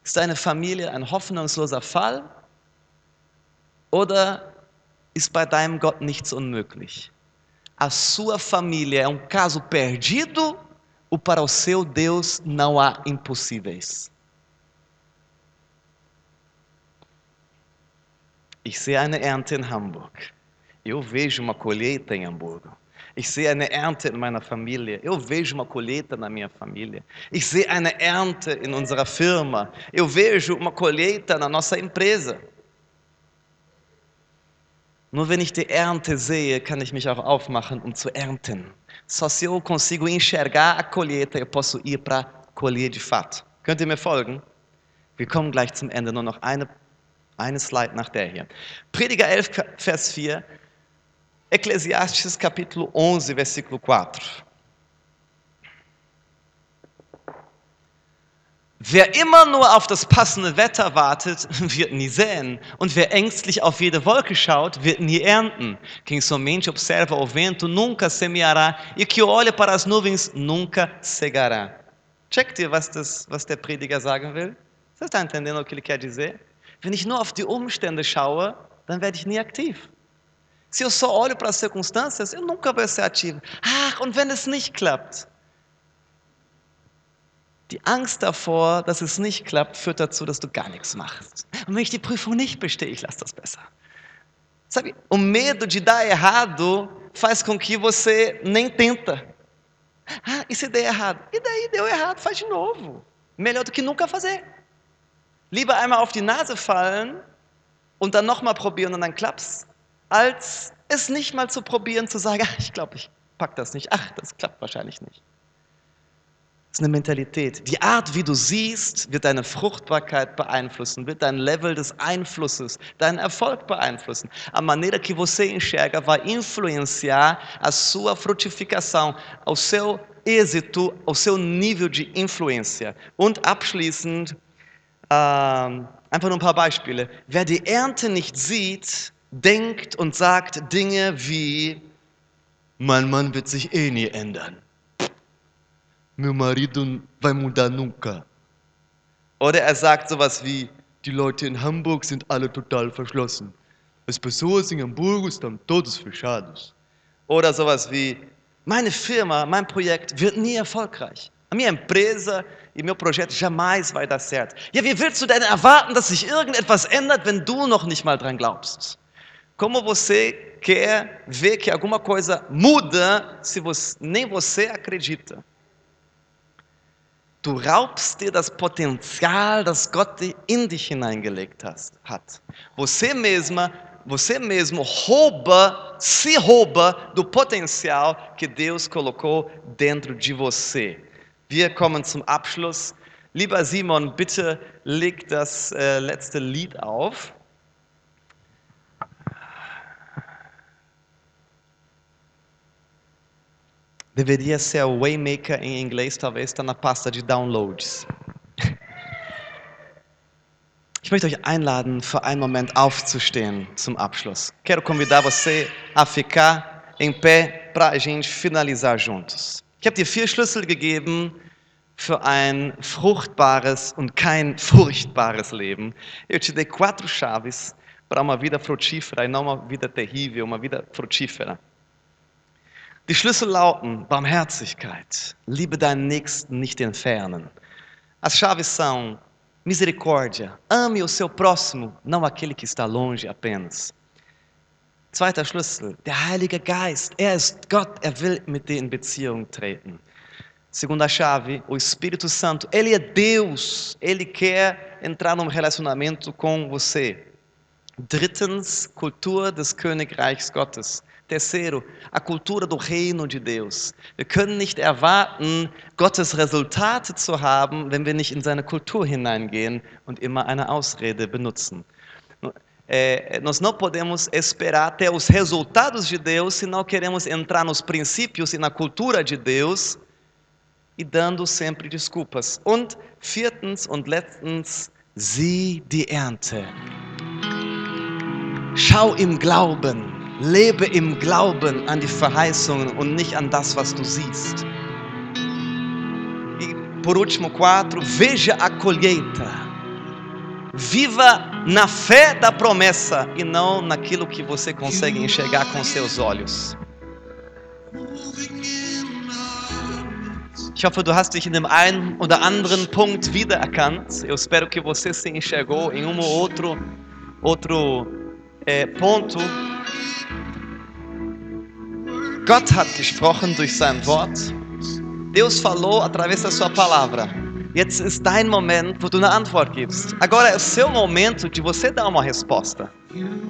Ist deine Familie ein hoffnungsloser Fall? Oder ist bei deinem Gott nichts unmöglich. A sua família é um caso perdido ou para o seu Deus não há impossíveis? Ich sehe eine Ernte in Hamburg. Eu vejo uma colheita em Hamburgo. Ich sehe eine Ernte in meiner Familie. Eu vejo uma colheita na minha família. Ich sehe eine Ernte in unserer Firma. Eu vejo uma colheita na nossa empresa. Nur wenn ich die Ernte sehe, kann ich mich auch aufmachen, um zu ernten. Só se eu consigo enxergar a colheita, eu posso ir para colher de fato. Könnt ihr mir folgen? Wir kommen gleich zum Ende, nur noch eine, eine Slide nach der hier. Prediger 11, Vers 4, Eclesiastes capítulo 11, versículo 4. Wer immer nur auf das passende Wetter wartet, *laughs* wird nie säen. Und wer ängstlich auf jede Wolke schaut, wird nie ernten. Quem somente observa o vento nunca semeará, e que olha para as nuvens nunca cegará. Checkt ihr, was, das, was der Prediger sagen will? Você está entendendo o que ele quer dizer? Wenn ich nur auf die Umstände schaue, dann werde ich nie aktiv. Se eu só olho para as circunstâncias, eu nunca vou ser ativo. Ach, und wenn es nicht klappt? Die Angst davor, dass es nicht klappt, führt dazu, dass du gar nichts machst. Und wenn ich die Prüfung nicht bestehe, ich lasse das besser. Sabe, o medo de dar errado faz com que você nem tenta. Ah, e se der errado? E daí deu errado, faz de novo. Melhor do que nunca fazer. Lieber einmal auf die Nase fallen und dann nochmal probieren und dann klappt's, als es nicht mal zu probieren, zu sagen, ach, ich glaube, ich pack das nicht. Ach, das klappt wahrscheinlich nicht. Das ist eine Mentalität. Die Art, wie du siehst, wird deine Fruchtbarkeit beeinflussen, wird dein Level des Einflusses, deinen Erfolg beeinflussen. A maneira que você enxerga vai influenciar a sua frutificação, ao seu êxito, ao seu nível de influência. Und abschließend, ähm, einfach nur ein paar Beispiele. Wer die Ernte nicht sieht, denkt und sagt Dinge wie, mein Mann wird sich eh nie ändern. Meu marido vai mudar nunca. Oder er sagt sowas wie, die Leute in Hamburg sind alle total verschlossen. As pessoas em Hamburgo estão todos fechados. Oder sowas wie, meine Firma, mein Projekt wird nie erfolgreich. A minha empresa e meu projeto jamais vai dar certo. Ja, wie willst du denn erwarten, dass sich irgendetwas ändert, wenn du noch nicht mal dran glaubst? Como você quer ver que alguma coisa muda se você, nem você acredita? Du raubst dir das Potenzial, das Gott in dich hineingelegt hat. Você mesma, você mesmo rouba, se rouba do potencial que Deus colocou dentro de você. Wir kommen zum Abschluss. Lieber Simon, bitte leg das äh, letzte Lied auf. Deveria ser o Waymaker em inglês, talvez está na pasta de downloads. *laughs* Ich möchte euch einladen, für einen Moment aufzustehen zum Abschluss. Quero convidar você a ficar em pé para a gente finalizar juntos. Ich habe dir vier Schlüssel gegeben für ein fruchtbares und kein furchtbares Leben. Eu te dei quatro chaves para uma vida frutífera e não uma vida terrível, uma vida frutífera. Die Schlüssel lauten Barmherzigkeit, liebe deinen Nächsten nicht entfernen. As chaves são misericórdia, ame o seu próximo, não aquele que está longe apenas. Zweiter Schlüssel, der Heilige Geist, er ist Gott, er will mit dir in Beziehung treten. Segunda chave, o Espírito Santo, ele é Deus, ele quer entrar num relacionamento com você. Drittens, Kultur des Königreichs Gottes. Terceiro, a cultura do reino de Deus. Wir können nicht erwarten, Gottes Resultate zu haben, wenn wir nicht in seine Kultur hineingehen und immer eine Ausrede benutzen. É, nós não podemos esperar ter os resultados de Deus se não queremos entrar nos princípios e na cultura de Deus e dando sempre desculpas. Und viertens und letztens, sieh die Ernte. Schau im Glauben. Lebe im Glauben an die Verheißungen und nicht an das, was du siehst. E por último, quatro, veja a colheita. Viva na fé da promessa e não naquilo que você consegue enxergar com seus olhos. Ich hoffe, du hast dich in dem einen oder anderen Punkt wiedererkannt. Eu espero que você se enxergou em um ou outro, outro é, ponto. Gott hat gesprochen durch sein Wort. Deus falou através da sua palavra. Jetzt ist dein momento, wo du eine Antwort gibst. Agora é o seu momento de você dar uma resposta.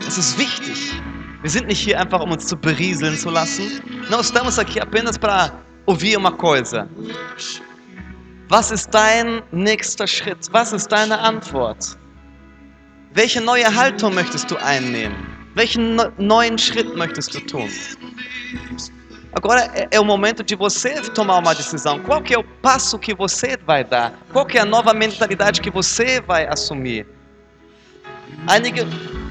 Das ist wichtig. Wir sind nicht hier einfach, um uns zu berieseln zu lassen. Não estamos aqui apenas para ouvir uma coisa. Was ist dein nächster Schritt? Was ist deine Antwort? Welche neue Haltung möchtest du einnehmen? Welchen neuen Schritt möchtest du tun? Agora é, o momento de você tomar uma decisão. Qual que é o passo que você vai dar? Qual que é a nova mentalidade que você vai assumir? Einige,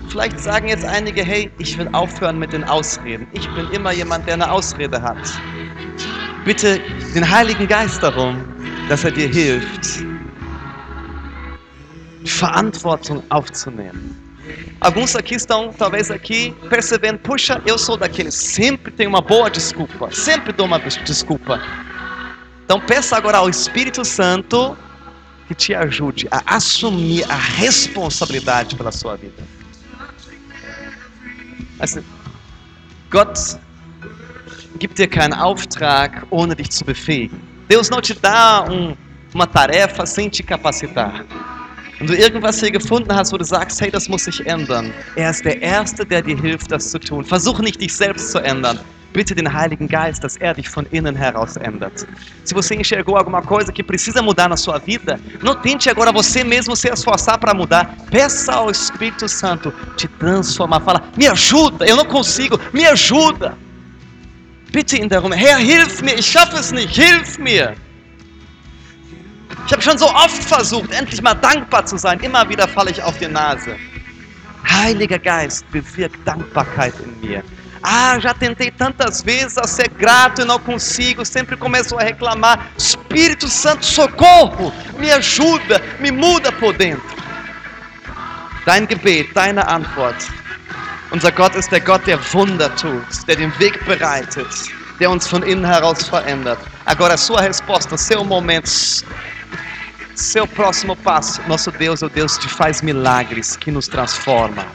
vielleicht sagen jetzt einige, hey, ich will aufhören mit den Ausreden. Ich bin immer jemand, der eine Ausrede hat. Bitte den Heiligen Geist darum, dass er dir hilft, Verantwortung aufzunehmen. Alguns aqui estão, talvez aqui, percebendo, puxa, eu sou daqueles, sempre tenho uma boa desculpa, sempre dou uma des- desculpa. Então peça agora ao Espírito Santo que te ajude a assumir a responsabilidade pela sua vida. Also, Gott gibt dir keinen Auftrag, ohne dich zu befähigen. Deus não te dá um, uma tarefa sem te capacitar. Wenn du irgendwas hier gefunden hast, wo du sagst, hey, das muss sich ändern, er ist der Erste, der dir hilft, das zu tun. Versuch nicht, dich selbst zu ändern. Bitte den Heiligen Geist, dass er dich von innen heraus ändert. Se você enxergou alguma coisa que precisa mudar na sua vida, não tente agora você mesmo se esforçar para mudar. Peça ao Espírito Santo te transformar. Fala, me ajuda, eu não consigo, me ajuda. Bitte ihn darum, Herr, hilf mir, ich schaffe es nicht, hilf mir. Ich habe schon so oft versucht, endlich mal dankbar zu sein. Immer wieder falle ich auf die Nase. Heiliger Geist, bewirk Dankbarkeit in mir. Ah, já tentei tantas vezes a ser grato e não consigo, sempre começo a reclamar. Espírito Santo, socorro, me ajuda, me muda por dentro. Dein Gebet, deine Antwort. Unser Gott ist der Gott, der Wunder tut, der den Weg bereitet, der uns von innen heraus verändert. Agora, sua resposta, seu momento, seu próximo passo. Nosso Deus é o Deus que faz milagres, que nos transforma.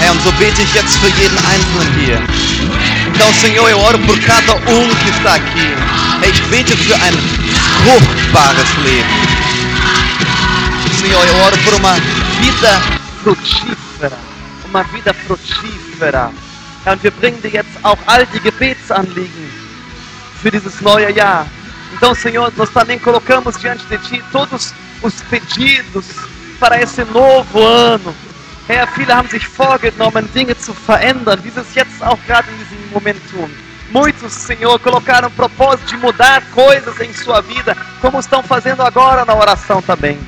É, und so bete ich jetzt für jeden Einzelnen hier. Então, Senhor, eu oro por cada um que está aqui. Ich bete für ein fruchtbares Leben. Senhor, eu oro por uma vida frutífera. Uma vida frutífera. Herr, und wir bringen dir jetzt auch all die Gebetsanliegen für dieses neue Jahr. Então, Senhor, nós também colocamos diante de Ti todos os pedidos para esse novo ano. Herr, viele haben sich vorgenommen, Dinge zu verändern, wie sie es jetzt auch gerade in diesem Moment tun. Muitos, Senhor, colocaram o propósito de mudar coisas em sua vida, como estão fazendo agora na oração também.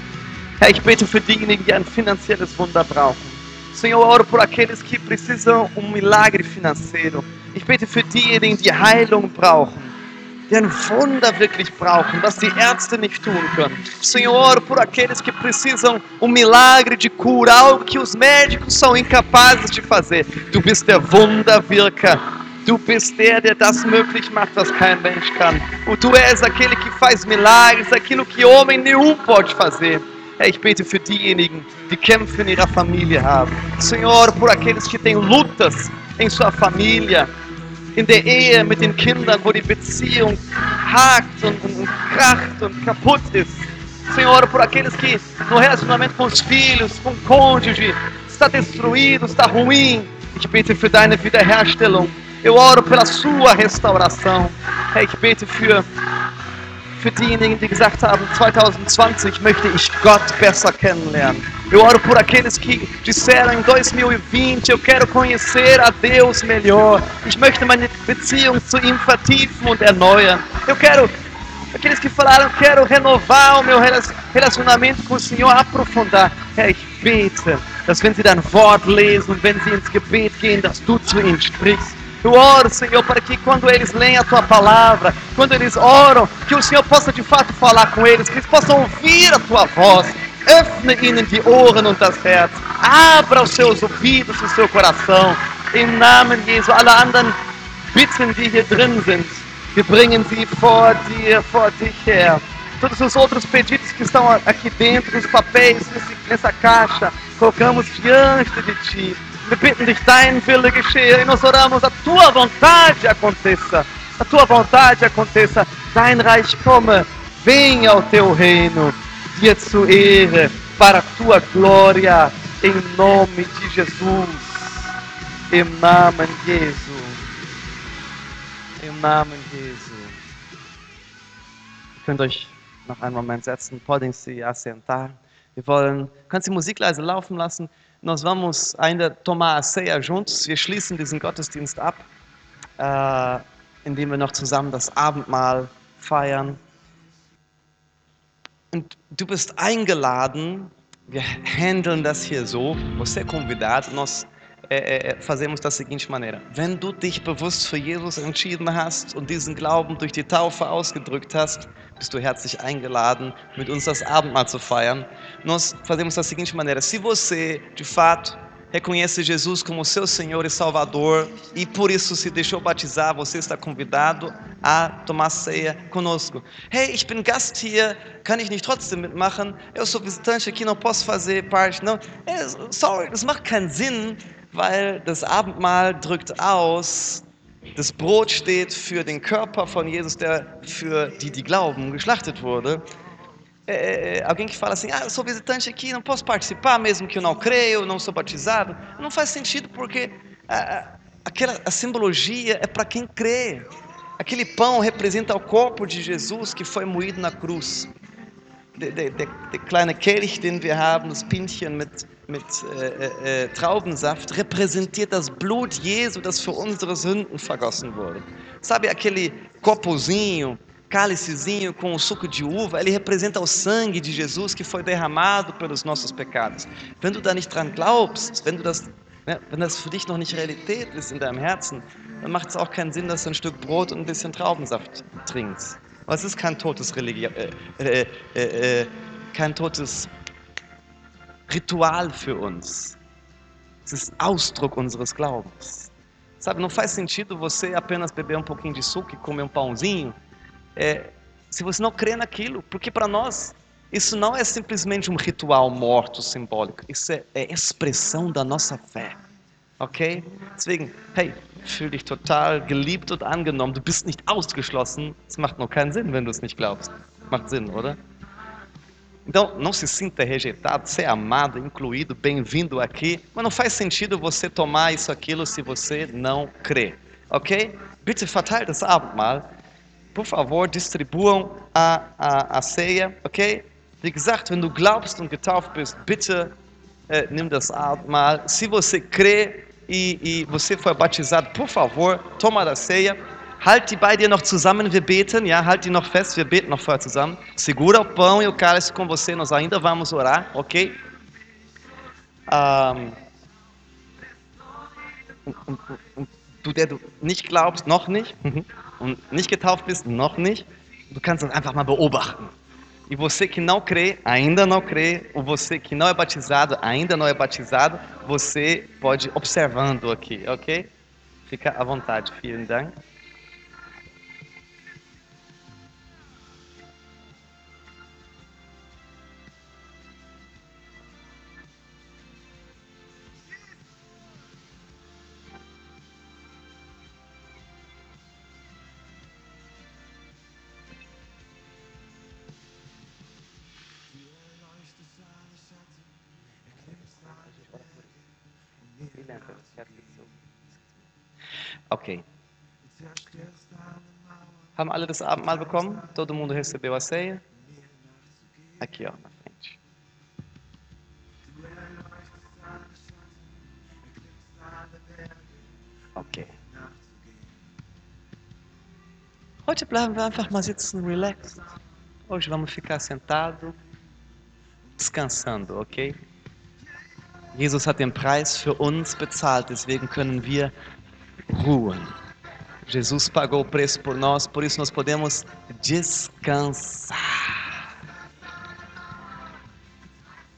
Herr, ich bete für diejenigen, die ein finanzielles Wunder brauchen. Senhor, eu oro por aqueles que precisam um milagre financeiro. Ich bete für diejenigen, die Heilung brauchen die ein Wunder wirklich brauchen, das die Ärzte nicht tun können. Senhor, por aqueles que precisam um milagre de cura, algo que os médicos são incapazes de fazer. Du bist der Wunderwirker. Du bist der, der das möglich macht, was kein Mensch kann. Und tu és aquele que faz milagres, aquilo que homem nenhum pode fazer. Herr, ich bete für diejenigen, die Kämpfe in ihrer Familie haben. Senhor, por aqueles que têm lutas em sua família, in der Ehe mit den Kindern, wo die Beziehung hakt und, und, und kracht und kaputt ist. Senhor, por aqueles que no relacionamento com os filhos, com o cônjuge, está destruído, está ruim. Ich bete für deine Wiederherstellung. Eu oro pela sua restauração. Ich bete für, für diejenigen, die gesagt haben, 2020 möchte ich Gott besser kennenlernen. Eu oro por aqueles que disseram em 2020, eu quero conhecer a Deus melhor. Ich möchte meine Beziehung zu ihm vertiefen und erneuern. Eu quero aqueles que falaram, quero renovar o meu relac- relacionamento com o Senhor, aprofundar. Herr, ich bete, dass wenn sie dein Wort lesen, wenn sie ins Gebet gehen, dass du zu ihnen sprichst. Eu oro, Senhor, para que quando eles leem a tua palavra, quando eles oram, que o Senhor possa de fato falar com eles, que eles possam ouvir a tua voz. Öffne ihnen die Ohren und das Herz. Abra os seus ouvidos e o seu coração. Im Namen Jesu. Alle anderen Bitten, die hier drin sind, wir bringen sie vor dir, vor dich her. Todos os outros pedidos que estão aqui dentro, os papéis nessa caixa, colocamos diante de ti. Bitten dich, dein Wille geschehe. E nós oramos, a tua vontade aconteça. A tua vontade aconteça. Dein Reich komme. Venha o teu reino. Dir zu Ehre, para a tua glória. Em nome de Jesus. Im Namen Jesu. Im Namen Jesu. Ihr könnt euch noch einen Moment setzen. Podem se assentar. Wir wollen, kannst die Musik leise laufen lassen. Nós vamos ainda tomar a ceia juntos. Wir schließen diesen Gottesdienst ab, äh, indem wir noch zusammen das Abendmahl feiern. Und du bist eingeladen. Wir handeln das hier so. Você é convidado. Nós é, fazemos da seguinte maneira: Wenn du dich bewusst für Jesus entschieden hast und diesen Glauben durch die Taufe ausgedrückt hast, bist du herzlich eingeladen, mit uns das Abendmahl zu feiern. Nós fazemos da seguinte maneira: Se você, de fato, reconhece Jesus como seu Senhor e Salvador e por isso se deixou batizar, você está convidado a tomar ceia conosco. Hey, ich bin Gast hier, kann ich nicht trotzdem mitmachen? Eu sou visitante aqui, não posso fazer parte. Não, sorry, das macht keinen Sinn, weil das Abendmahl drückt aus, das Brot steht für den Körper von Jesus, der für die, die glauben, geschlachtet wurde. É, alguém que fala assim, ah, eu sou visitante aqui, não posso participar, mesmo que eu não creio, não sou batizado, não faz sentido porque a, aquela, a simbologia é para quem crê. Aquele pão representa o corpo de Jesus que foi moído na cruz. Der, der, der, kleine Kelch, den wir haben, das Pinchen mit, mit äh, äh, Traubensaft, repräsentiert das Blut Jesu, das für unsere Sünden vergossen wurde. Sabe aquele copozinho cálicezinho com suco de uva, ele representa o sangue de Jesus que foi derramado pelos nossos pecados. Wenn du da nicht dran glaubst, wenn, du das, ne, wenn das für dich noch nicht Realität ist in deinem Herzen, dann macht es auch keinen Sinn, dass du ein Stück Brot und ein bisschen Traubensaft trinkst. Aber es ist kein totes Religion, äh, äh, äh, kein totes Ritual für uns. Es ist Ausdruck unseres Glaubens. Sabe, não faz sentido você apenas beber um pouquinho de suco e comer um pãozinho é, se você não crê naquilo, porque para nós isso não é simplesmente um ritual morto simbólico, isso é, é expressão da nossa fé. Okay? Deswegen, hey, fühl dich total geliebt und angenommen. Du bist nicht ausgeschlossen. Es macht noch keinen Sinn, wenn du es nicht glaubst. Macht Sinn, oder? Então, não se sinta rejeitado, ser amado, incluído, bem-vindo aqui. Mas não faz sentido você tomar isso, aquilo, se você não crê. Ok? Bitte verteilt das Abendmahl por favor, distribuam a, a, a ceia, ok? Wie gesagt, wenn du glaubst und getauft bist, bitte äh, nimm das Abendmahl. Se você crê e, e você foi batizado, por favor, toma da ceia. Halt die bei dir noch zusammen, wir beten, ja, halt die noch fest, wir beten noch vorher zusammen. Segura o pão e o cálice com você, nós ainda vamos orar, ok? Um, und, und, du, der du nicht glaubst, noch nicht, und nicht getauft bist, noch nicht, du kannst das einfach mal beobachten. E você que não crê, ainda não crê, ou você que não é batizado, ainda não é batizado, você pode observando aqui, ok? Fica à vontade. Vielen Dank. Alle das Abendmahl bekommen? Todo mundo recebeu a ceia? Aqui, ó, na frente. Ok. Heute bleiben wir einfach mal sitzen, relaxed. Hoje vamos ficar sentado, descansando, ok? Jesus hat den Preis für uns bezahlt, deswegen können wir ruhen. Jesus pagou o preço por nós, por isso nós podemos descansar.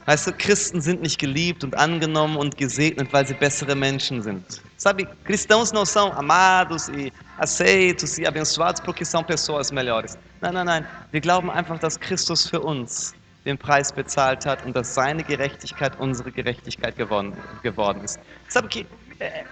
Weißt du, Christen sind nicht geliebt und angenommen und gesegnet, weil sie bessere Menschen sind. Sabe, cristãos não são amados e aceitos e abençoados porque são pessoas melhores. Nein, nein, nein. Wir glauben einfach, dass Christus für uns den Preis bezahlt hat und dass seine Gerechtigkeit unsere Gerechtigkeit geworden, geworden ist. Sabe que é,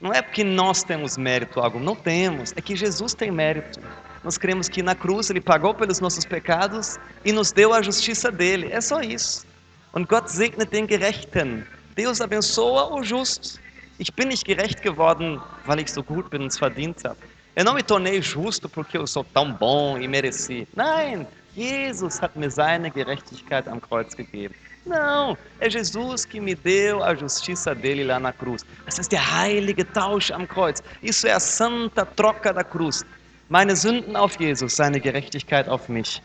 não é porque nós temos mérito algo, não temos. É que Jesus tem mérito. Nós cremos que na cruz ele pagou pelos nossos pecados e nos deu a justiça dele. É só isso. Und Gott segnet den Gerechten. Deus abençoa o justo. Ich bin nicht gerecht geworden, weil ich so gut bin und es verdient habe. Eu não me tornei justo porque eu sou tão bom e mereci. Nein, Jesus hat mir seine Gerechtigkeit am Kreuz gegeben. Não, é Jesus que me deu a justiça dele lá na cruz. Das ist der heilige Tausch am Kreuz. Isso é a santa troca da cruz. Meine Sünden auf Jesus, seine Gerechtigkeit auf mich.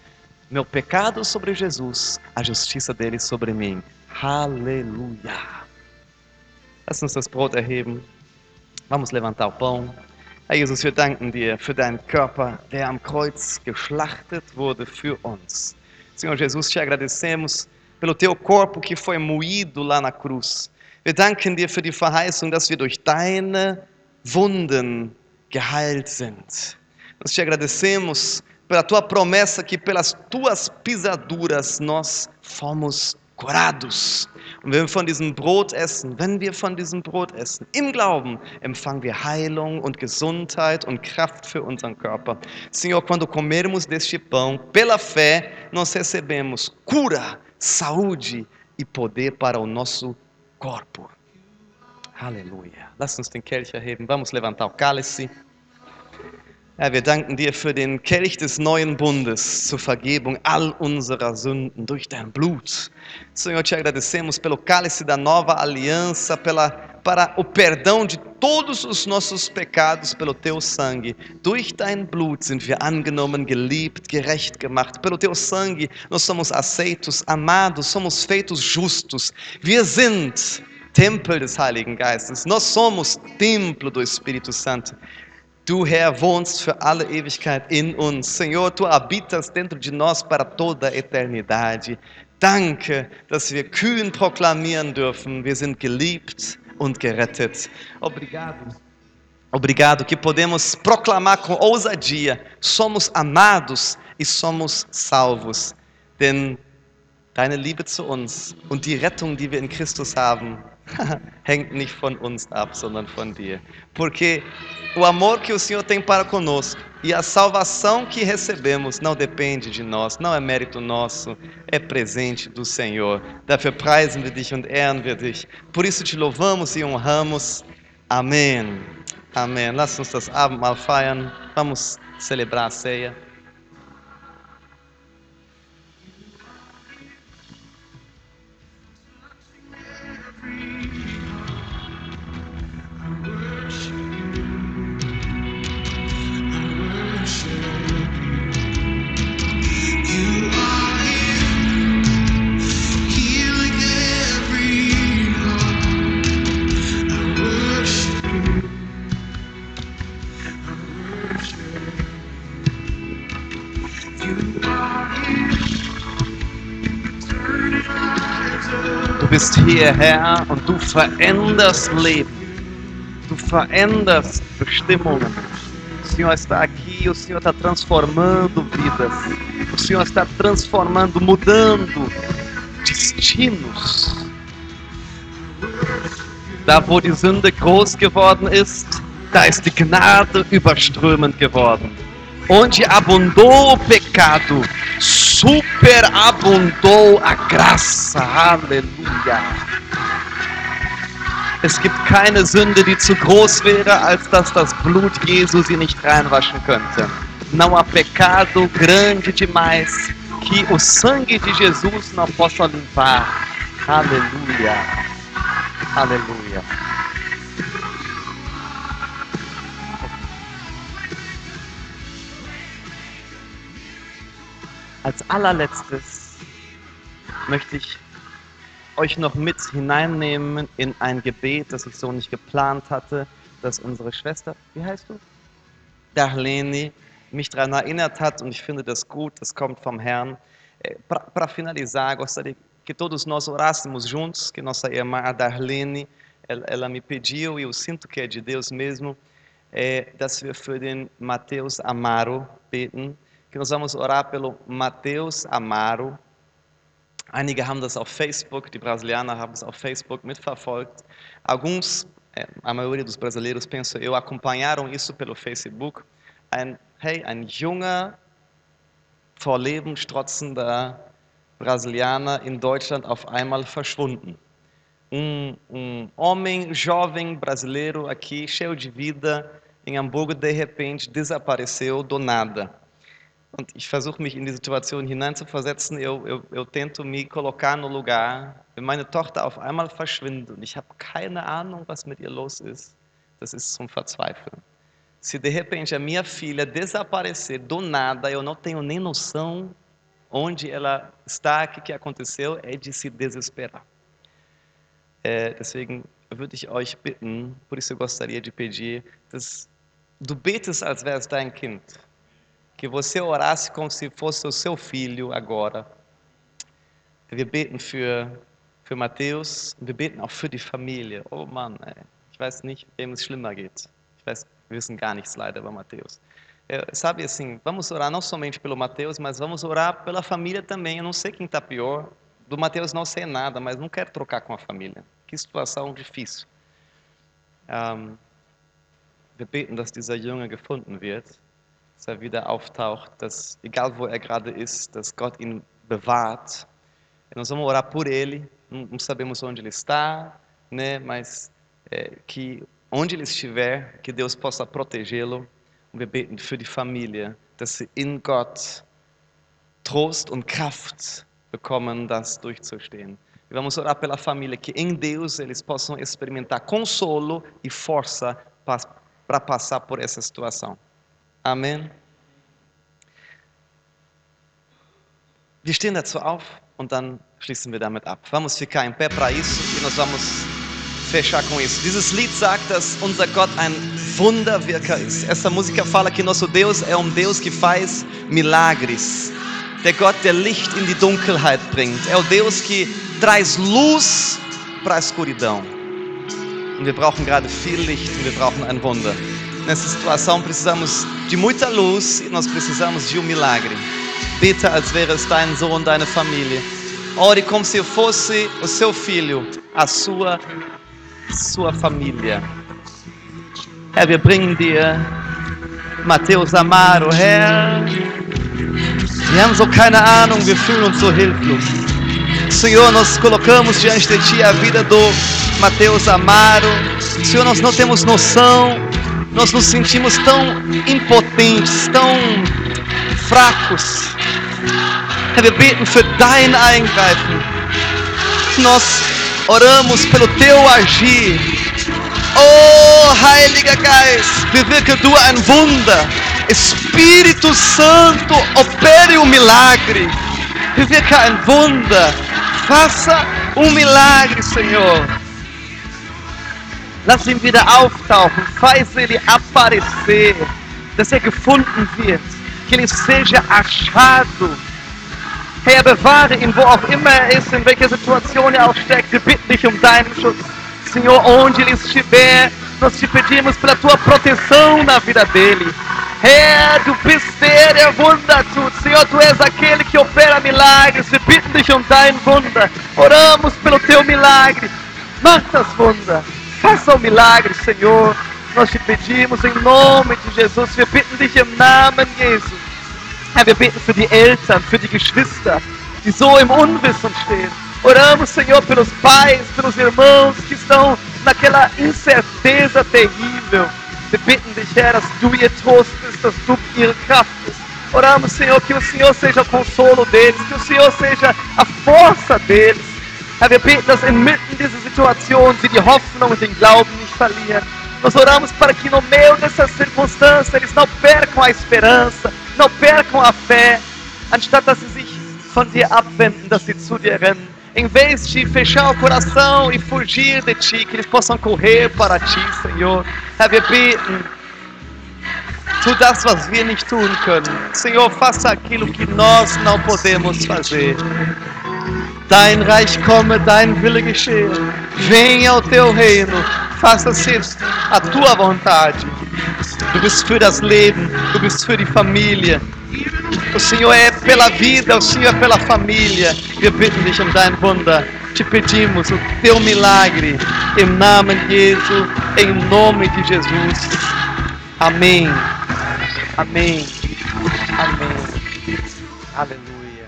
Meu pecado sobre Jesus, a justiça dele sobre mim. Aleluia. Lass uns das Brot erheben. Vamos levantar o pão. Herr Jesus, wir danken dir für deinen Körper, der am Kreuz geschlachtet wurde für uns. Senhor Jesus, te agradecemos pelo teu corpo que foi moído lá na cruz. Wir danken dir für die Verheißung, dass wir durch deine Wunden geheilt sind. Nós te agradecemos pela tua promessa que pelas tuas pisaduras nós fomos curados. Und wenn wir von diesem Brot essen, wenn wir von diesem Brot essen, im Glauben empfangen wir Heilung und Gesundheit und Kraft für unseren Körper. Senhor, quando comermos deste pão, pela fé, nós recebemos cura, saúde e poder para o nosso corpo. Aleluia. Lass uns den Kelch erheben. Vamos levantar o cálice. Herr, wir danken dir für den Kelch des neuen Bundes zur Vergebung all unserer Sünden durch dein Blut. Senhor, te agradecemos pelo cálice da nova aliança, pela, para o perdão de todos os nossos pecados pelo teu sangue. Durch dein Blut sind wir angenommen, geliebt, gerecht gemacht. Pelo teu sangue nós somos aceitos, amados, somos feitos justos. Wir sind Tempel des Heiligen Geistes. Nós somos templo do Espírito Santo. Du, Herr, wohnst für alle Ewigkeit in uns. Senhor, tu habitas dentro de nós para toda a eternidade. Danke, dass wir kühn proklamieren dürfen, wir sind geliebt und gerettet. Obrigado. Obrigado que podemos proclamar com ousadia: somos amados e somos salvos. Denn deine Liebe zu uns und die Rettung, die wir in Christus haben, *laughs* hängt nicht von uns ab, sondern von dir. Porque o amor que o Senhor tem para conosco e a salvação que recebemos não depende de nós, não é mérito nosso, é presente do Senhor. Dafür preisen wir dich und ehren wir dich. Por isso te louvamos e honramos. Amém. Amém. Lass uns das Abendmahl feiern. Vamos celebrar a ceia. Bist hier, Herr, und du veränderst Leben. Tu veränderst Bestimmungen. O Senhor está aqui, o Senhor está transformando vidas. O Senhor está transformando, mudando destinos. Da, wo die Sünde groß geworden ist, da ist die Gnade überströmend geworden. Onde abundou o pecado, superabundou a graça. Aleluia. Es gibt keine Sünde, die zu groß wäre, als dass das Blut Jesu sie nicht reinwaschen könnte. Não há pecado grande demais que o sangue de Jesus não possa limpar. Aleluia. Aleluia. Als allerletztes möchte ich euch noch mit hineinnehmen in ein Gebet, das ich so nicht geplant hatte, dass unsere Schwester, wie heißt du? Darlene, mich daran erinnert hat und ich finde das gut, das kommt vom Herrn. Para finalizar, gostaria que todos nós orássemos juntos, que nossa irmã Darlene, ela, me pediu, e eu sinto que é de Deus mesmo, dass wir für den Mateus Amaro beten, que nós vamos orar pelo Mateus Amaro. Einige haben das auf Facebook, die Brasilianer haben es auf Facebook mitverfolgt. Alguns, é, a maioria dos brasileiros, penso eu, acompanharam isso pelo Facebook. Ein, hey, ein junger, vor Leben strotzender Brasilianer in Deutschland auf einmal verschwunden. Um, um homem jovem brasileiro aqui, cheio de vida, em Hamburgo, de repente desapareceu do nada. Und ich versuche mich in die Situation hineinzuversetzen. Eu, eu, eu tento me colocar no lugar, wenn meine Tochter auf einmal verschwindet und ich habe keine Ahnung, was mit ihr los ist. Das ist zum Verzweifeln. Se de repente a minha filha desaparecer do nada, eu não tenho nem noção onde ela está, o que, aconteceu, é de se desesperar. É, deswegen würde ich euch bitten, por isso eu gostaria de pedir, dass du betest, als wäre es dein Kind. Que você orasse como se fosse o seu filho agora. Wir beten für, für Matthäus, wir beten auch für die Familie. Oh Mann, ey. ich weiß nicht, wem es schlimmer geht. Ich weiß, wir wissen gar nichts leider über Mateus. Sabe assim, vamos orar não somente pelo Mateus, mas vamos orar pela família também. Eu não sei quem está pior. Do Mateus não sei nada, mas não quero trocar com a família. Que situação difícil. Ähm, wir beten, dass dieser Junge gefunden wird, dass er wieder auftaucht, dass, egal wo er gerade ist, dass Gott ihn bewahrt. Nós vamos orar por ele, não, sabemos onde ele está, né? mas é, que onde ele estiver, que Deus possa protegê-lo. Wir beten für die Familie, dass sie in Gott Trost und Kraft bekommen, das durchzustehen. E vamos orar pela família, que em Deus eles possam experimentar consolo e força para passar por essa situação. Amém. Wir stehen dazu auf und dann schließen wir damit ab. Vamos ficar em pé para isso e nós vamos fechar com isso. Dieses Lied sagt, dass unser Gott ein Wunderwirker ist. Essa música fala que nosso Deus é um Deus que faz milagres. Der Gott, der Licht in die Dunkelheit bringt. É o Deus que traz luz para a escuridão. Und wir brauchen gerade viel Licht und wir brauchen ein Wunder. Nessa situação precisamos de muita luz e nós precisamos de um milagre. Beta als wäre es dein Sohn, deine família. Ore como se fosse o seu filho, a sua sua família. Herr, wir bringen dir Matthäus Amaro, Herr. Wir haben so keine Ahnung, wir fühlen uns so hilflos. Senhor, nós colocamos diante de Ti a vida do Mateus Amaro. Senhor, nós não temos noção, nós nos sentimos tão impotentes, tão fracos. Herr, wir beten für dein Eingreifen. Nós oramos pelo Teu agir. Oh, Heiliger Geist, bewirke du ein Wunder. Espírito Santo, opere um milagre. Bewirke ein Wunder. Faça um milagre, Senhor. Lass ihn wieder auftauchen. Faz ele aparecer. Dass er gefunden wird. Que ele seja achado. Herr, bewahre ihn, wo auch immer er ist, in welcher Situation er auch steckt. Wir bitten dich um deinen Schutz. Senhor, onde ele estiver, nós te pedimos pela tua proteção na vida dele. Herr, du bist der, der Wunder tut. Senhor, tu és aquele que opera milagres. Wir bitten dich um dein Wunder. Oramos pelo teu milagre. Mach das Wunder. Faça o milagre, Senhor. Nós te pedimos em nome de Jesus. Wir bitten dich im Namen Jesus. Herr, wir beten für die Eltern, für die Geschwister, die so im Unwissen stehen. Oramos, Senhor, pelos pais, pelos irmãos que estão naquela incerteza terrível. Wir bitten dich, Herr, dass du ihr Trost bist, dass du ihre Kraft bist. Oramos, Senhor, que o Senhor seja o consolo deles, que o Senhor seja a força deles. Herr, wir beten, dass inmitten dieser Situation sie die Hoffnung und den Glauben nicht verlieren. Nós oramos para que no meio dessa circunstância eles não percam a esperança, não percam a fé, anstatt dass sie sich von dir abwenden, dass sie zu dir rennen. Em vez de fechar o coração e fugir de ti, que eles possam correr para ti, Senhor. Herr, wir beten, tu das, was wir nicht tun können. Senhor, faça aquilo que nós não podemos fazer. Dein Reich komme, dein Wille geschehe. Venha o teu reino. Faça-se a tua vontade. Du bist für das Leben, du bist für die Familie. O Senhor é pela vida, o Senhor é pela família. Wir bitten dich um dein Wunder. Te pedimos o teu milagre. Em nome de Jesus, em nome de Jesus. Amém. Amém. Amém. Aleluia.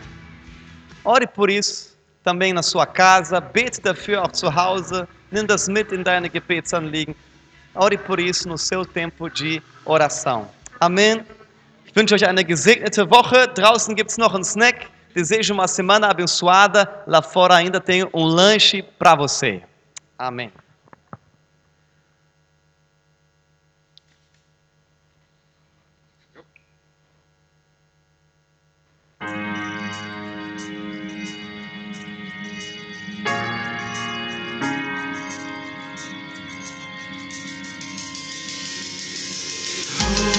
Ore por isso também na sua casa. Bete dafür auch zu Hause. Nimm das mit in deine Gebetsanliegen. Ore por isso no seu tempo de oração. Amém. Ich wünsche euch eine gesegnete Woche. Draußen gibt es noch einen Snack. Desejo uma semana abençoada. Lá fora ainda tem um lanche para você. Amém.